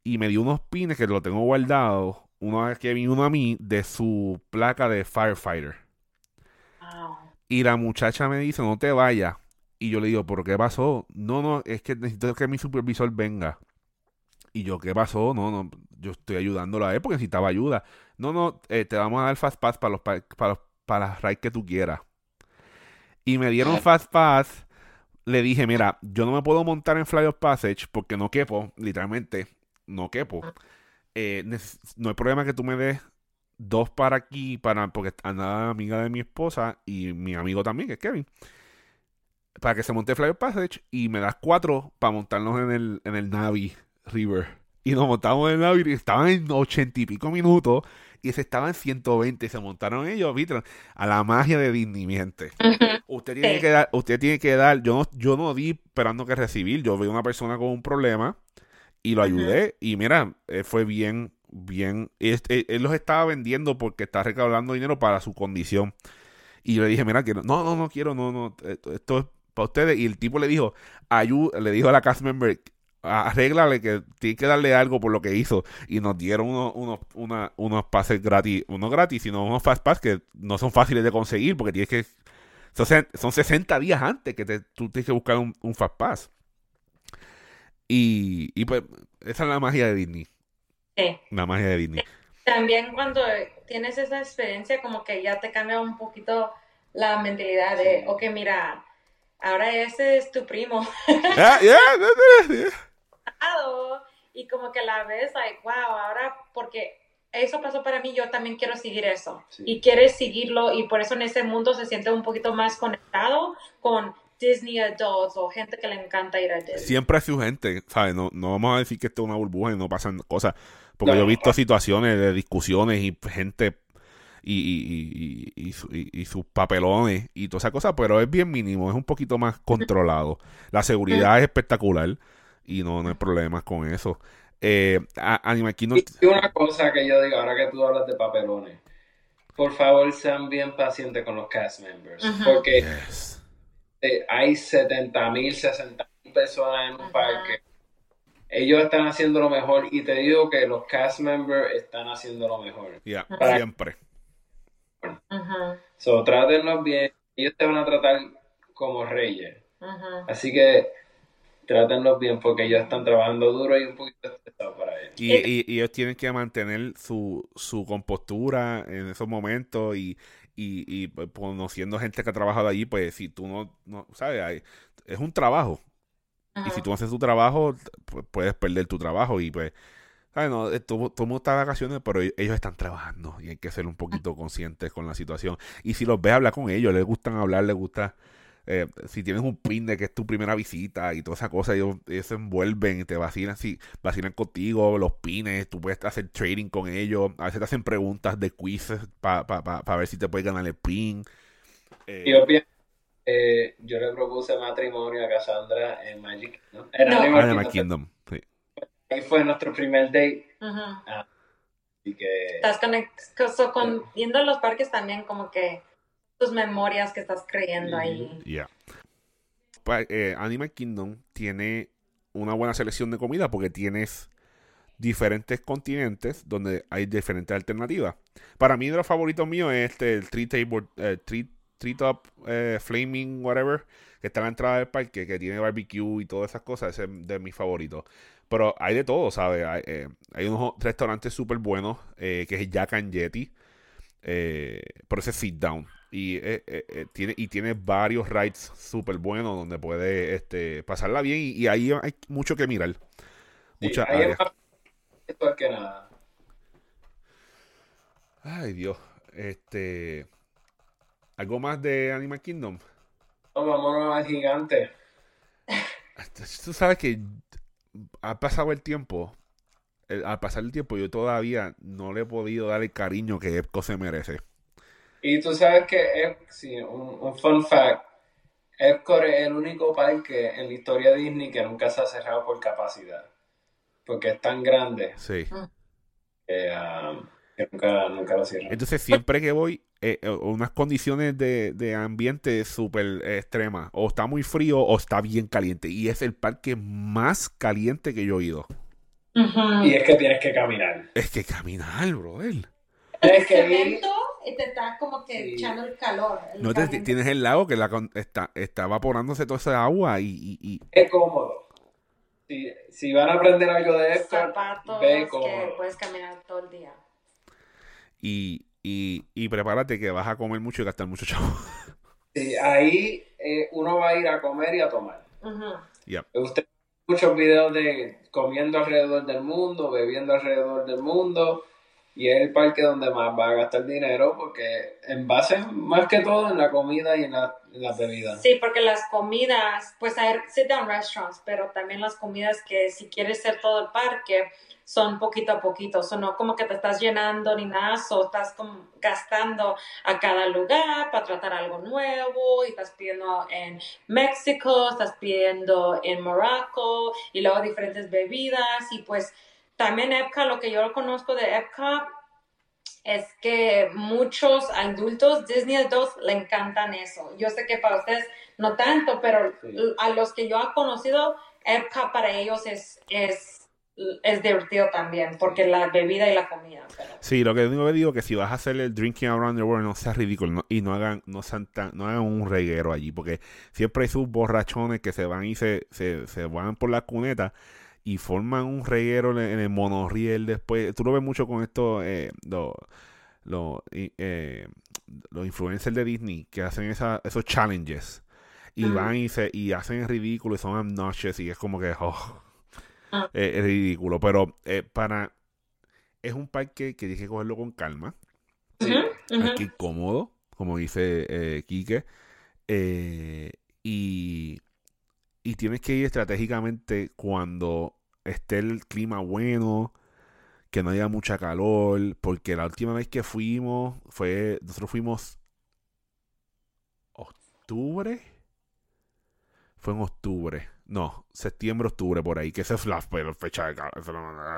Y me dio unos pines que lo tengo guardado, uno a Kevin y uno a mí, de su placa de firefighter. Wow. Y la muchacha me dice, no te vayas. Y yo le digo, ¿por qué pasó? No, no, es que necesito que mi supervisor venga. Y yo, ¿qué pasó? No, no, yo estoy ayudándolo a él porque necesitaba ayuda. No, no, eh, te vamos a dar Fast Pass para los, pa- para los para las rides que tú quieras. Y me dieron Fast Pass. Le dije, mira, yo no me puedo montar en Fly of Passage porque no quepo, literalmente, no quepo. Eh, neces- no hay problema que tú me des dos para aquí, para, porque anda amiga de mi esposa y mi amigo también, que es Kevin. Para que se monte Fly of Passage y me das cuatro para montarnos en el, en el Navi River. Y nos montamos en el Navi y estaban en ochenta y pico minutos y se estaban en 120 y se montaron ellos, ¿viste? A la magia de Disney, miente. Usted tiene Sí. que dar, usted tiene que dar, yo no, yo no di esperando que recibir, yo vi una persona con un problema y lo ayudé y mira, eh, fue bien, bien. Él, él los estaba vendiendo porque está recaudando dinero para su condición. Y yo le dije, mira, que no, no, no quiero, no, no, esto es para ustedes. Y el tipo le dijo, ayuda, le dijo a la cast member, arréglale que tiene que darle algo por lo que hizo. Y nos dieron unos, unos, unos pases gratis, no gratis, sino unos fast pass que no son fáciles de conseguir porque tienes que. Son, son 60 días antes que te, tú tienes que buscar un, un fast pass. Y, y pues, esa es la magia de Disney. Sí. La magia de Disney. También cuando tienes esa experiencia, como que ya te cambia un poquito la mentalidad de, ok, mira, ahora ese es tu primo. Yeah, yeah, yeah. y como que la ves, like, wow, ahora porque eso pasó para mí, yo también quiero seguir eso. Sí. Y quieres seguirlo y por eso en ese mundo se siente un poquito más conectado con Disney adults o gente que le encanta ir a Disney. Siempre hay su gente, ¿sabes? No, no vamos a decir que esto es una burbuja y no pasan cosas. Porque No. yo he visto situaciones de discusiones y gente y, y, y, y, su- y- y sus papelones y toda esa cosa, pero es bien mínimo, es un poquito más controlado. La seguridad es espectacular y no, no hay problemas con eso. Eh, Animal Kingdom, Y una cosa que yo digo, ahora que tú hablas de papelones, por favor sean bien pacientes con los cast members, porque yes. eh, hay 70 mil, 60 mil personas en un parque. Ellos están haciendo lo mejor y te digo que los cast members están haciendo lo mejor. Ya, Para- siempre. Ujú, So, trátenlos bien. Ellos te van a tratar como reyes. ujú. Así que trátenlos bien porque ellos están trabajando duro y un poquito estresados para ellos. Y, y- y ellos tienen que mantener su, su compostura en esos momentos y, y, y, pues, conociendo gente que ha trabajado allí, pues si tú no, no ¿sabes? Hay- es un trabajo. Y si tú no haces tu trabajo, pues, puedes perder tu trabajo y pues, ¿sabes? No, eh, todo, el mundo está de vacaciones, pero ellos- ellos están trabajando y hay que ser un poquito conscientes con la situación. Y si los ves hablar con ellos, les gustan hablar, les gusta... eh, si tienes un pin de que es tu primera visita y toda esa cosa, ellos, ellos se envuelven y te vacilan, si, vacilan contigo, los pines, tú puedes hacer trading con ellos, a veces te hacen preguntas de quizzes para ver si te puedes ganar el pin. Eh, Y yo pienso, eh, yo le propuse matrimonio a Cassandra en Magic ¿no? En No. Animal Animal Kingdom. Kingdom, sí. Ahí fue nuestro primer date. Ujú. Así que Estás conect- so, con, yendo a los parques también como que tus memorias que estás creyendo ahí. Eh, Animal Kingdom tiene una buena selección de comida porque tienes diferentes continentes donde hay diferentes alternativas. Para mí, de los favoritos míos es este, el Tree Table, eh, Tree, Tree Top eh, Flaming, whatever, que está en la entrada del parque, que tiene barbecue y todas esas cosas. Ese es de mis favoritos. Pero hay de todo, ¿sabes? Hay, eh, hay unos restaurantes súper buenos, eh, que es Jack and Yeti. Eh, pero ese es sit down. Y, tiene, y tiene varios rides súper buenos donde puede este, pasarla bien. Y, y ahí hay mucho que mirar. sí, Muchas es áreas. más esto que nada. Ay, Dios. Este. ¿Algo más de Animal Kingdom? No, vámonos al gigante. Tú sabes que ha pasado el tiempo. el- al pasar el tiempo, yo todavía no le he podido dar el cariño que Epcot se merece. Y tú sabes que, Ep- sí, un, un fun fact, Epcot es el único parque en la historia de Disney que nunca se ha cerrado por capacidad. Porque es tan grande Sí. que, um, que nunca, nunca lo cierran. Entonces, siempre que voy, eh, eh, unas condiciones de, de ambiente súper extremas. O está muy frío o está bien caliente. Y es el parque más caliente que yo he ido. Y es que tienes que caminar. Es que caminar, brother. Tienes que ir. y te está como que echando el calor. el No te, tienes el lago que la, está, está evaporándose toda esa agua y, y- y- Es cómodo. Si, si van a aprender algo de zapatos ve que puedes caminar todo el día. Y, y, y prepárate que vas a comer mucho y gastar mucho chavo. [LAUGHS] Sí, ahí eh, uno va a ir a comer y a tomar. Ujú. Usted ve muchos videos de comiendo alrededor del mundo, bebiendo alrededor del mundo, y es el parque donde más va a gastar dinero porque en base más que todo en la comida y en la, en la bebida. Sí, porque las comidas, pues hay sit down restaurants, pero también las comidas que si quieres ser todo el parque son poquito a poquito, so no como que te estás llenando ni nada, so estás gastando a cada lugar para tratar algo nuevo y estás pidiendo en México, estás pidiendo en Morocco y luego diferentes bebidas y pues también Epcot, lo que yo conozco de Epcot es que muchos adultos, Disney adultos, le encantan eso. Yo sé que para ustedes no tanto, pero Sí. a los que yo he conocido, Epcot para ellos es, es, es divertido también, porque la bebida y la comida. pero- Sí, lo que único que digo es que si vas a hacer el Drinking Around the World, no sea ridículo no- y no hagan, no, sean tan- no hagan un reguero allí, porque siempre hay sus borrachones que se van y se, se, se van por la cuneta y forman un reguero en, en el monorriel después. Tú lo ves mucho con estos, eh, los, los, y, eh, los influencers de Disney que hacen esa, esos challenges y van y, se, y hacen el ridículo y son obnoxious y es como que, [LAUGHS] oh, Ah. eh, es ridículo, pero eh, para... Es un parque que tienes que cogerlo con calma. Sí. Ujú, ujú. Aquí cómodo, como dice eh, Quique. eh, y, y tienes que ir estratégicamente cuando esté el clima bueno, que no haya mucha calor, porque la última vez que fuimos fue, nosotros fuimos octubre, fue en octubre, no, septiembre, octubre, por ahí, que esa es la fe- fecha de calor,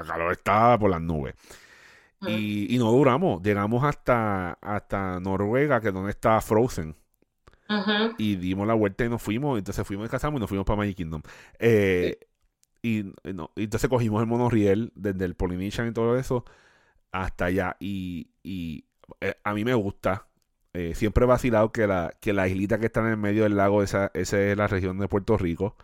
el calor estaba por las nubes. Y, y no duramos, llegamos hasta, hasta Noruega, que es donde está Frozen, Ujú. y dimos la vuelta y nos fuimos, entonces fuimos, descansamos y nos fuimos para Magic Kingdom. Eh, y, y no, y entonces cogimos el monorriel desde el Polynesian y todo eso hasta allá. Y, y eh, a mí me gusta. Eh, siempre he vacilado que la, que la islita que está en el medio del lago, esa, esa es la región de Puerto Rico.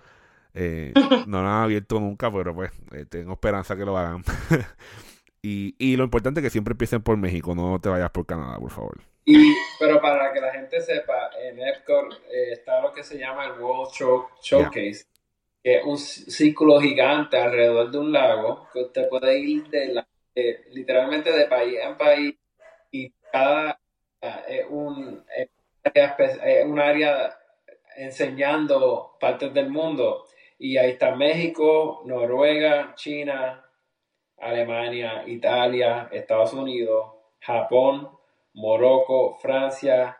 Eh, [LAUGHS] no la han abierto nunca, pero pues tengo esperanza que lo hagan. [LAUGHS] y, y lo importante es que siempre empiecen por México, no te vayas por Canadá, por favor. Y, pero para que la gente sepa, en Epcot eh, está lo que se llama el World Show, Showcase, que es un círculo gigante alrededor de un lago, que usted puede ir de la- literalmente de país en país y cada es un, es un área enseñando partes del mundo. Y ahí está México, Noruega, China, Alemania, Italia, Estados Unidos, Japón, Morocco, Francia,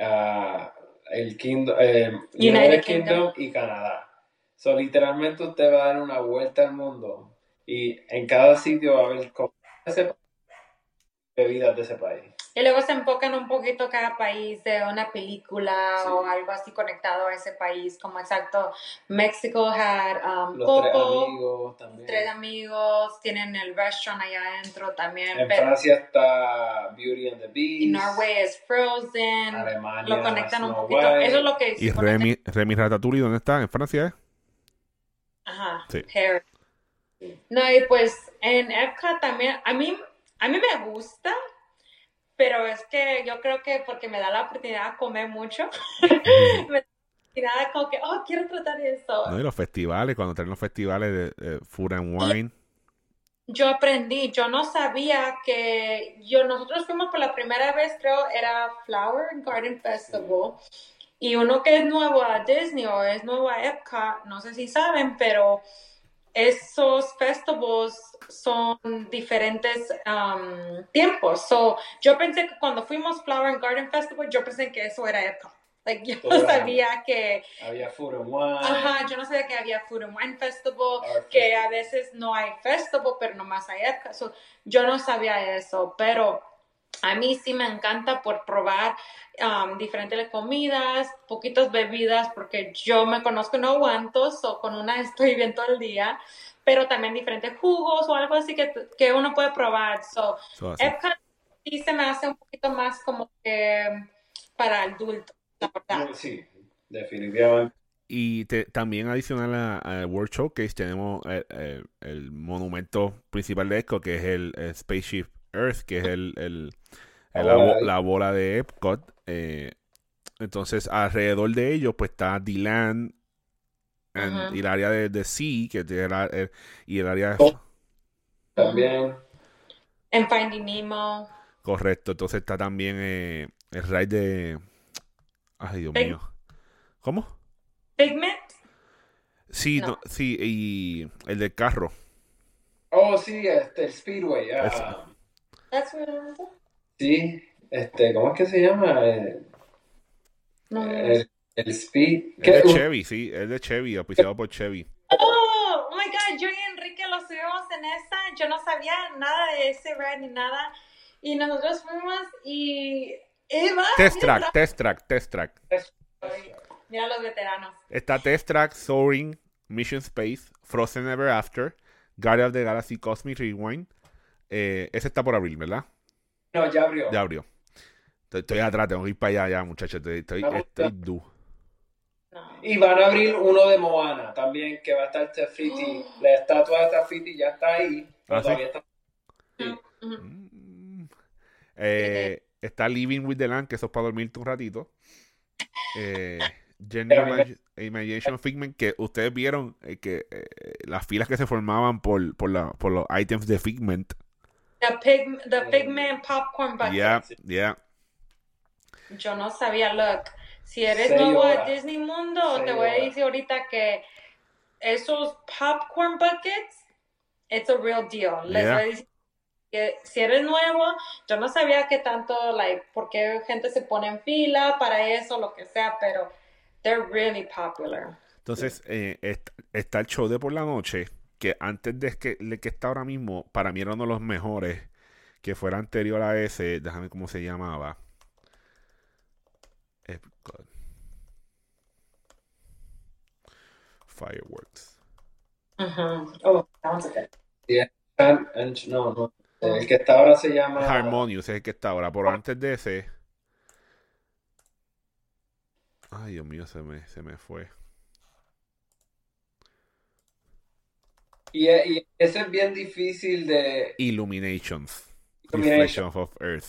ah, el Kingdom, eh, United, United Kingdom. y Canadá. So, literalmente usted va a dar una vuelta al mundo y en cada sitio va a haber bebidas de ese país. Y luego se enfocan un poquito cada país de una película Sí. o algo así conectado a ese país, como exacto, México had um, Los tres Coco, amigos también. tres amigos, tienen el restaurant allá adentro también, En pero Francia está Beauty and the y Beast. Norway es Frozen, Alemania, lo conectan un Snow poquito, White. eso es lo que ¿Y Remy, Remy Ratatouille dónde está? ¿En Francia? eh? Ajá, Sí. Harry. No, y pues en Epcot también, a mí, a mí me gusta, pero es que yo creo que porque me da la oportunidad de comer mucho, [LAUGHS] me da la oportunidad de como que, oh, quiero tratar eso. No, y los festivales, cuando traen los festivales de, de Food and Wine. Yo aprendí, yo no sabía que, yo, nosotros fuimos por la primera vez, creo, era Flower Garden Festival, y uno que es nuevo a Disney o es nuevo a Epcot, no sé si saben, pero esos festivals son diferentes um, tiempos. So, yo pensé que cuando fuimos Flower and Garden Festival, yo pensé que eso era Epcot. Like, yo no sabía que, Había Food and Wine. ajá, yo no sabía que había Food and Wine Festival, Art que Festival. a veces no hay festival, pero nomás hay Epcot. So, yo no sabía eso, pero a mí sí me encanta por probar um, diferentes comidas, poquitas bebidas, porque yo me conozco, no aguanto, o con una [LAUGHS] estoy bien todo el día, pero también diferentes jugos o algo así que, que uno puede probar. So, so. Epcot sí se me hace un poquito más como que para adultos, la verdad. Sí, definitivamente. Y te- también adicional a- al World Showcase tenemos el, el- el monumento principal de Epcot, que es el, el Spaceship Earth, que es el, el- La el- la, bola la de Epcot. eh, entonces, alrededor de ellos, pues está and- Ujú. y el área de, de Sea, que es el, el- y el área Oh. También. En Finding Nemo. correcto. Entonces está también eh, el ride de. Ay, Dios mío. ¿Cómo? Figment. Sí, No. no, sí, y el del carro. Oh, sí, este, el Speedway. ah, sí, este, ¿cómo es que se llama? Eh, No. el, el Speed. El de Chevy, sí, el de Chevy, auspiciado por Chevy. Oh, oh my God, yo y Enrique lo subimos en esa, yo no sabía nada de ese ride ni nada. Y nosotros fuimos y Eva. Test track, test track, test track. Mira los veteranos. Está Test Track, Soaring, Mission Space, Frozen Ever After, Guardian of the Galaxy Cosmic Rewind. Eh, ese está por abril, ¿verdad? No, ya abrió. Ya abrió. Estoy, estoy atrás, tengo que ir para allá ya, muchachos. Estoy, estoy, Vamos, estoy. No. Y van a abrir uno de Moana también, que va a estar Tefiti. La estatua de Tefiti ya está ahí. ¿Ah, sí? todavía está- Sí. Ujú. Mm. Eh, está Living with the Land, que eso es para dormirte un ratito. Eh, Imag- Imagination Figment, que ustedes vieron eh, que eh, las filas que se formaban por, por, la- por los items de Figment. The, pig, the Pigment Popcorn Bucket. Yeah, yeah. Yo no sabía, look, si eres Seis nuevo a. Disney Mundo, Seis te voy a decir ahorita que esos popcorn buckets, it's a real deal. Les Yeah. voy a decir que si eres nuevo, yo no sabía que tanto, like, por qué gente se pone en fila para eso, lo que sea, pero they're really popular. Entonces, eh, est- está el show de por la noche, que antes de que, de que está ahora mismo, para mí era uno de los mejores, que fuera anterior a ese, déjame cómo se llamaba. Epcot. Fireworks. Oh, good. And- and- no, no. El que está ahora se llama. Harmonious es el que está ahora, pero antes de ese... Ay, Dios mío, se me, se me fue. Y, y ese es bien difícil de. Illuminations. Illumination. Reflection of Earth.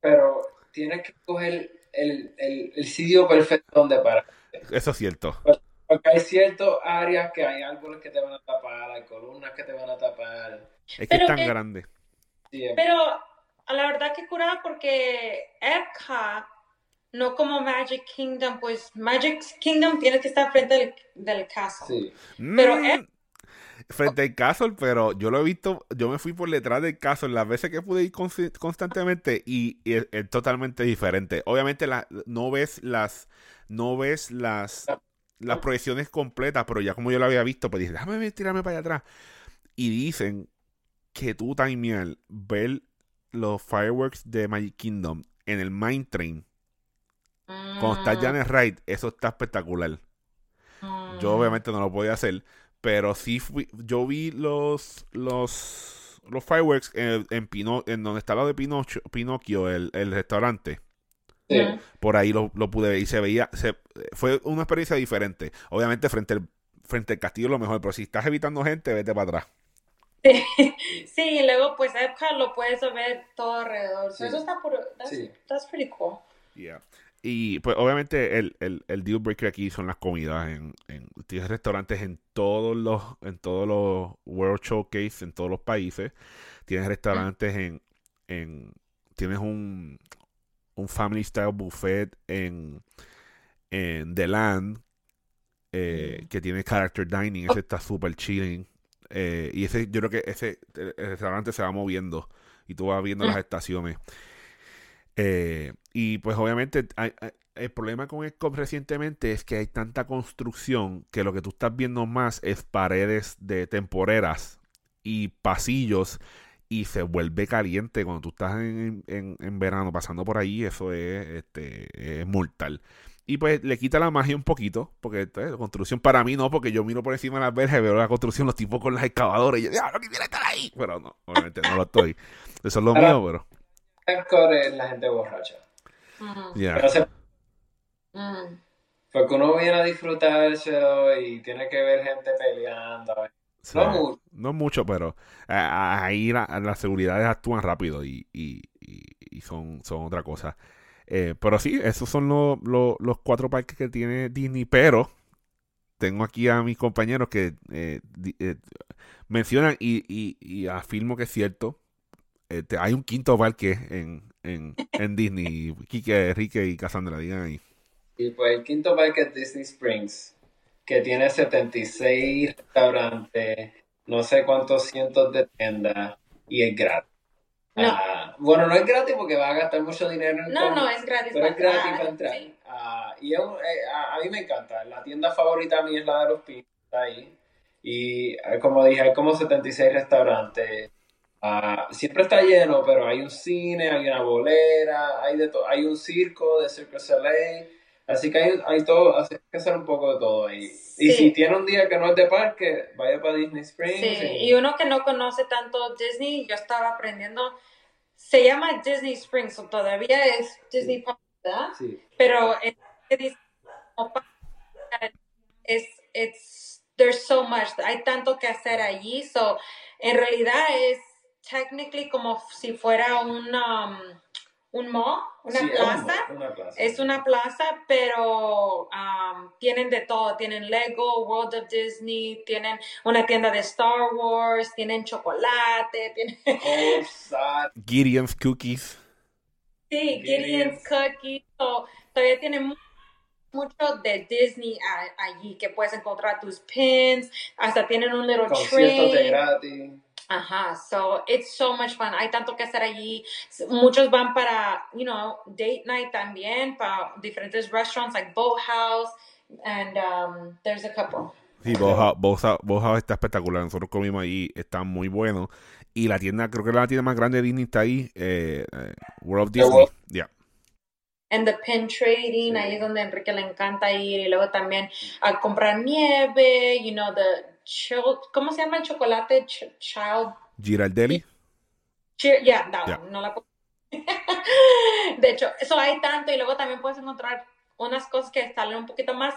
Pero tienes que coger el, el, el sitio perfecto donde parar. Eso es cierto. Porque hay ciertas áreas que hay árboles que te van a tapar, hay columnas que te van a tapar. Es que Pero es tan que- grande. Sí, es- Pero a la verdad que curada porque Epcot, no como Magic Kingdom, pues Magic Kingdom tiene que estar frente del, del castle. sí. Pero Mm, Frente al castle, pero yo lo he visto, yo me fui por detrás del castle las veces que pude ir constantemente y, y es, es totalmente diferente. Obviamente la, no ves las, no ves las, las proyecciones completas, pero ya como yo lo había visto, pues dije, déjame tirarme para allá atrás. Y dicen que tú, Taimial, ver los fireworks de Magic Kingdom en el Mine Train, cuando ya en el ride, eso está espectacular. Mm. Yo obviamente no lo podía hacer, pero sí fui, yo vi los los los fireworks en, en, Pino- en donde está lo de Pinocho, Pinocchio, el, el restaurante. Sí. Por ahí lo, lo pude ver y se veía, se, fue una experiencia diferente. Obviamente frente al, frente al castillo lo mejor, pero si estás evitando gente, vete para atrás. [LAUGHS] Sí, y luego pues Epcot lo puedes ver todo alrededor. Sí. Eso está puro, that's, Sí. that's pretty cool. Yeah. Y pues obviamente el, el, el deal breaker aquí son las comidas. En, en, tienes restaurantes en todos los, en todos los World Showcase, en todos los países. Tienes restaurantes en, en tienes un, un family style buffet en, en The Land, eh, que tiene character dining, ese está super chilling. Eh, y ese, yo creo que ese el, el restaurante se va moviendo y tú vas viendo las estaciones. Eh, y pues obviamente hay- hay- el problema con Epcot recientemente es que hay tanta construcción que lo que tú estás viendo más es paredes de temporeras y pasillos y se vuelve caliente cuando tú estás en, en- en verano pasando por ahí, eso es, este, es mortal. Y pues le quita la magia un poquito, porque pues, la construcción para mí no, porque yo miro por encima de las verjas y veo la construcción, los tipos con las excavadoras y yo, ya, no quisiera estar ahí. Pero no, obviamente no lo estoy. Eso es lo mío, pero Epcot es la gente borracha. Ya. Pero se- Mm. porque uno viene a disfrutárselo y tiene que ver gente peleando. Sí. No mucho. No mucho, pero eh, ahí la- las seguridades actúan rápido y, y- y- y son, son otra cosa. Eh, pero sí, esos son lo- lo- los cuatro parques que tiene Disney, pero tengo aquí a mis compañeros que eh, di- eh, mencionan y, y- y afirmo que es cierto. Este, hay un quinto parque en, en, en Disney. Quique, Enrique y Cassandra, digan ahí. Y pues el quinto parque es Disney Springs, que tiene 76 restaurantes, no sé cuántos cientos de tiendas y es gratis. No. Ah, bueno, no es gratis porque va a gastar mucho dinero en No, no, es gratis pero es gratis para entrar. sí. Ah, y es un- eh, a, a mí me encanta. La tienda favorita mía es la de los pinos, está ahí. Y eh, como dije, hay como 76 restaurantes. Ah, siempre está lleno, pero hay un cine, hay una bolera, hay de todo, hay un circo de Cirque Soleil. Así que hay, hay todo, así que hacer un poco de todo ahí. Y si tiene un día que no es de parque, vaya para Disney Springs. Sí, y- y uno que no conoce tanto Disney, yo estaba aprendiendo, se llama Disney Springs, o todavía es Disney Park, ¿verdad? sí. Pero es, es, it's, there's so much, hay tanto que hacer allí, so, en realidad es technically como si fuera un, um, un mall, una Sí, plaza. mall, una plaza. Es una plaza, pero um, tienen de todo. Tienen Lego, World of Disney, tienen una tienda de Star Wars, tienen chocolate, [LAUGHS] tienen... Oh. Gideon's Cookies. sí, Gideon's. Gideon's Cookies. So, todavía tienen mu- mucho de Disney a- allí, que puedes encontrar tus pins, hasta tienen un little Conciertos de train. gratis. Ajá, so it's so much fun. Hay tanto que hacer allí. Muchos van para, you know, date night también, para diferentes restaurants like Boathouse, and um, there's a couple. Sí, Boja, Boja- Boja está espectacular. Nosotros comimos ahí, está muy bueno. Y la tienda, creo que la tienda más grande de Disney está ahí, eh, eh, World of Disney. World. Yeah. And the pin trading, Sí. ahí es donde a Enrique le encanta ir. Y luego también a comprar nieve, you know, the ¿cómo se llama el chocolate? Ch- child Girardelli. Cheer, yeah, one, no la puedo- [LAUGHS] De hecho, eso hay tanto y luego también puedes encontrar unas cosas que salen un poquito más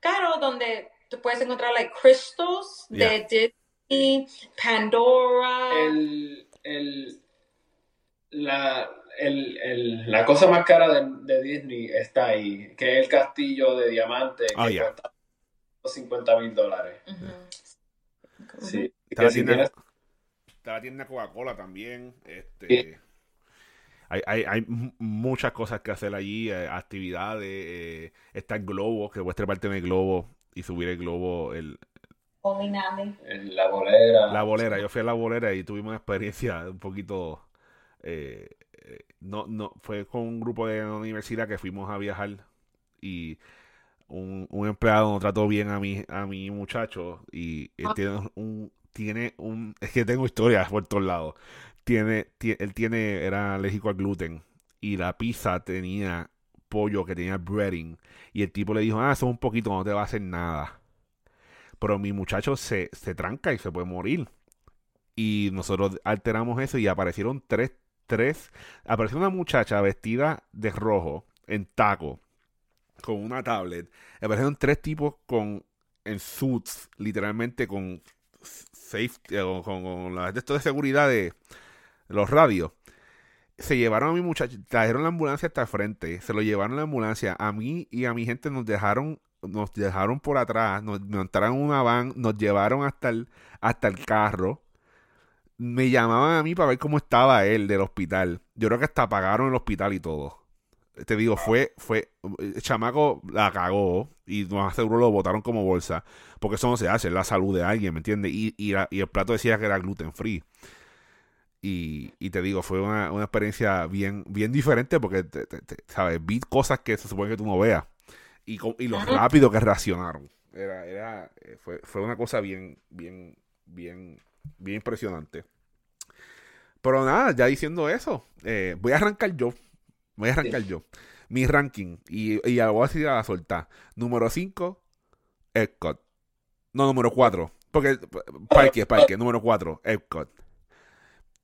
caro donde tú puedes encontrar like crystals de Disney, Pandora. El, el, la, el, el- la cosa más cara de, de Disney está ahí, que es el castillo de diamante que Ah, ya. cuesta 50 mil dólares. Ujú. Sí. Está la si tienda, tienes- está la tienda Coca-Cola también. Este, Sí. hay, hay, hay muchas cosas que hacer allí, eh, actividades. eh, está el globo, que puedes treparte en el globo y subir el globo. El, la bolera. la bolera. Yo fui a la bolera y tuvimos una experiencia [LAUGHS] un poquito. eh, eh, no, no, fue con un grupo de la universidad que fuimos a viajar y un, un empleado no trató bien a mi, a mi muchacho y él Ah. tiene un, tiene un, [LAUGHS] es que tengo historias por todos lados. Tiene, tie- él tiene, era alérgico al gluten y la pizza tenía pollo que tenía breading y el tipo le dijo, ah, eso es un poquito, no te va a hacer nada. Pero mi muchacho se, se tranca y se puede morir. Y nosotros alteramos eso y aparecieron tres, tres, apareció una muchacha vestida de rojo en taco con una tablet. Aparecieron tres tipos con en suits, literalmente con safety, eh, con, con, con de seguridad de los radios. Se llevaron a mi muchacho, trajeron la ambulancia hasta el frente, se lo llevaron a la ambulancia. A mí y a mi gente nos dejaron, nos dejaron por atrás, nos montaron una van, nos llevaron hasta el, hasta el carro. Me llamaban a mí para ver cómo estaba él del hospital. Yo creo que hasta pagaron el hospital y todo te digo, fue, fue, el chamaco la cagó y nos aseguró lo botaron como bolsa, porque eso no se hace, es la salud de alguien, ¿me entiendes? Y, y, el plato decía que era gluten free. Y, y te digo, fue una, una experiencia bien, bien diferente porque, te- te- te- ¿sabes? Vi cosas que se supone que tú no veas. Y lo rápido que reaccionaron. Era, era, eh, fue, fue una cosa bien, bien, bien, bien impresionante. Pero nada, ya diciendo eso, eh, voy a arrancar yo. Voy a arrancar yo. Mi ranking. Y, y voy a decir a la soltar. Número 5, Epcot. No, número 4. Porque, parque, parque. Número 4, Epcot.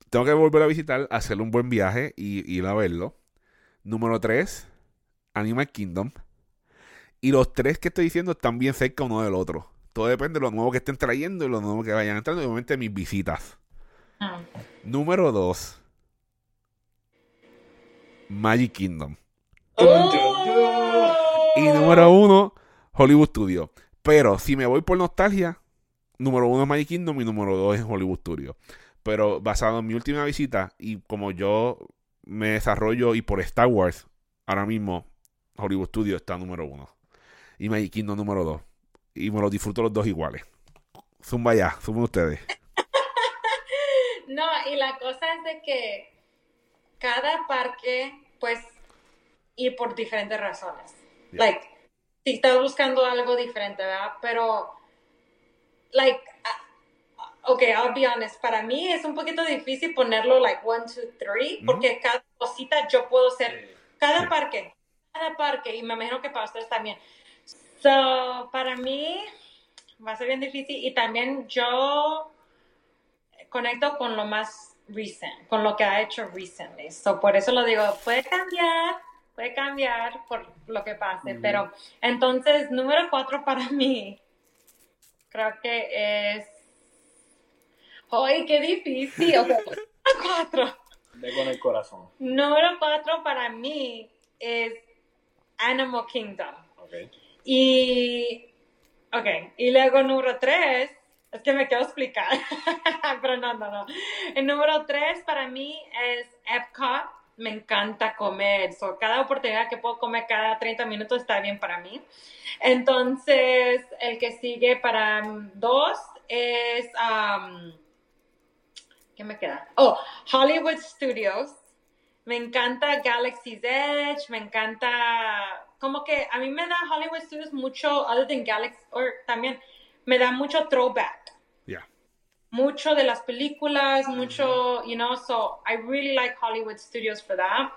Tengo que volver a visitar, hacer un buen viaje y y ir a verlo. Número 3, Animal Kingdom. Y los tres que estoy diciendo están bien cerca uno del otro. Todo depende de lo nuevo que estén trayendo y lo nuevo que vayan entrando. Y obviamente mis visitas. Ah. Número 2, Magic Kingdom. Y número uno, Hollywood Studio. Pero si me voy por nostalgia, número uno es Magic Kingdom y número dos es Hollywood Studio. Pero basado en mi última visita y como yo me desarrollo y por Star Wars, ahora mismo Hollywood Studio está número uno. Y Magic Kingdom número dos. Y me los disfruto los dos iguales. Zumba ya, zumba ustedes. [LAUGHS] No, y la cosa es de que cada parque, pues, y por diferentes razones. Yeah. Like, si estás buscando algo diferente, ¿verdad? Pero like, uh, okay, I'll be honest, para mí es un poquito difícil ponerlo like one, two, three, porque cada cosita yo puedo ser, cada Sí. parque, cada parque, y me imagino que para ustedes también. So, para mí va a ser bien difícil y también yo conecto con lo más recent, con lo que ha hecho recently. So, por eso lo digo, puede cambiar, puede cambiar por lo que pase, pero entonces, número cuatro para [LAUGHS] mí, creo que es... ¡Ay, qué difícil! Ok, número cuatro. De con el corazón. Número cuatro para mí es Animal Kingdom. Ok. Y, ok, y luego número tres, es que me quiero explicar, [LAUGHS] pero no, no, no. El número tres para mí es Epcot. Me encanta comer. So, cada oportunidad que puedo comer cada 30 minutos está bien para mí. Entonces, el que sigue para dos es, um, ¿qué me queda? Oh, Hollywood Studios. Me encanta Galaxy's Edge, me encanta, como que a mí me da Hollywood Studios mucho, other than Galaxy, or también me da mucho throwback. Mucho de las películas, mucho, you know, so I really like Hollywood Studios for that.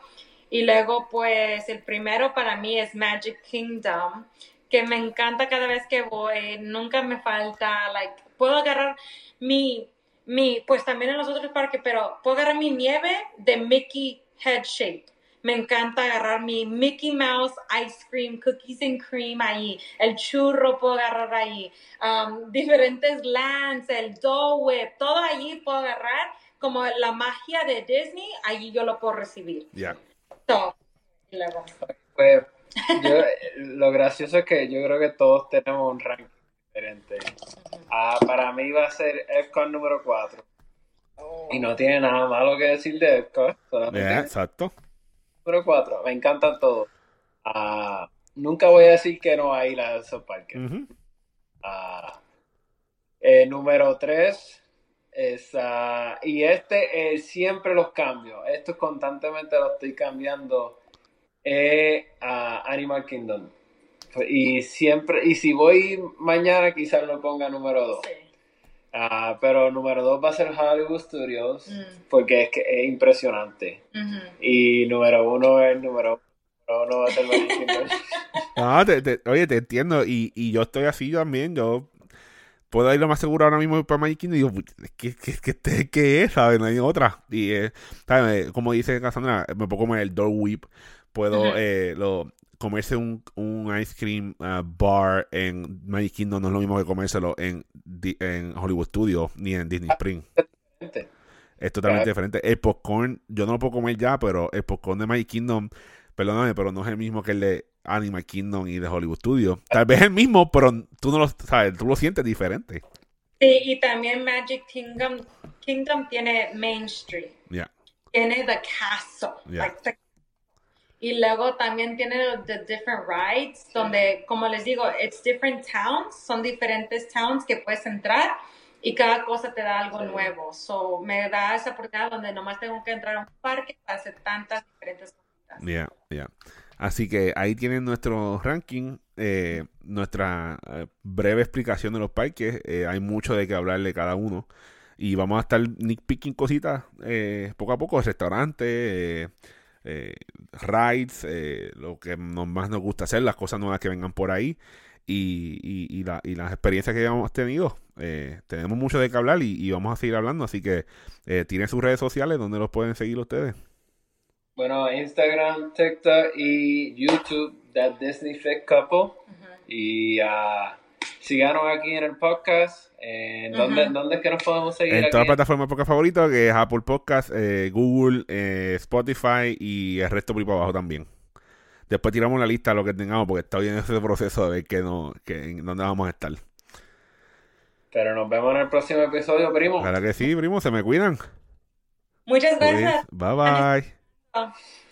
Y luego, pues, el primero para mí es Magic Kingdom, que me encanta cada vez que voy, nunca me falta, like, puedo agarrar mi, mi, pues también en los otros parques, pero puedo agarrar mi nieve de Mickey Head Shape. Me encanta agarrar mi Mickey Mouse ice cream, cookies and cream ahí, el churro puedo agarrar ahí, um, diferentes lands, el Dole Whip, todo allí puedo agarrar, como la magia de Disney, allí yo lo puedo recibir. Ya. So, y luego. Pues yo, lo gracioso es que yo creo que todos tenemos un ranking diferente. Ah, para mí va a ser Epcot número 4. Y no tiene nada malo que decir de Epcot. solamente exacto. Número 4. Me encantan todos. Ah, nunca voy a decir que no hay la de esos parques. Ujú. Ah, eh, número 3 es, ah, y este eh, siempre los cambio. Esto constantemente lo estoy cambiando. Es ah, Animal Kingdom. Y siempre, y si voy mañana, quizás lo ponga número 2. Sí. Pero número 2 va a ser Hollywood Studios, Mm. porque es que es impresionante. Y número 1 es número 1 va a ser Magic Kingdom. [LAUGHS] No, te- te- oye, te entiendo. Y, y yo estoy así también. Yo puedo ir lo más seguro ahora mismo para Magic Kingdom y digo, ¿qué, qué, qué, qué- qué es? ¿Sabes? No hay otra. Y, eh, ¿sabes? Como dice Cassandra, me puedo comer el Door Whip. Puedo eh, lo, comerse un, un ice cream uh, bar en Magic Kingdom. No es lo mismo que comérselo en, en Hollywood Studios ni en Disney Spring. Es totalmente Claro. diferente. El popcorn, yo no lo puedo comer ya, pero el popcorn de Magic Kingdom, perdóname, pero no es el mismo que el de Animal Kingdom y de Hollywood Studios. Tal vez es el mismo, pero tú no lo sabes, tú lo sientes diferente. Sí, y también Magic Kingdom, Kingdom tiene Main Street, tiene The Castle. Yeah. like the- y luego también tiene the different rides, donde, como les digo, it's different towns, son diferentes towns que puedes entrar y cada cosa te da algo Sí. nuevo. So, me da esa oportunidad donde nomás tengo que entrar a un parque para hacer tantas diferentes cosas. ya, ya. Así que ahí tienen nuestro ranking, eh, nuestra eh, breve explicación de los parques. Eh, hay mucho de qué hablar de cada uno. Y vamos a estar nitpicking cositas eh, poco a poco, restaurantes, eh, rides, eh, lo que nos- más nos gusta hacer, las cosas nuevas que vengan por ahí y, y- y la- y las experiencias que hemos tenido. Eh, tenemos mucho de qué hablar y, y vamos a seguir hablando, así que eh, tienen sus redes sociales donde los pueden seguir ustedes. Bueno, Instagram, TikTok y YouTube, That Disney Fit Couple. Y ah, síganos aquí en el podcast. Eh, ¿dónde, Ujú. ¿Dónde es que nos podemos seguir En todas las plataformas de podcast favoritas, que es Apple Podcast, eh, Google, eh, Spotify y el resto por ahí para abajo también. Después tiramos la lista de lo que tengamos, porque está bien ese proceso de ver que no, que, en dónde vamos a estar. Pero nos vemos en el próximo episodio, primo. Ojalá que sí, primo, se me cuidan. Muchas Pues, gracias. bye bye.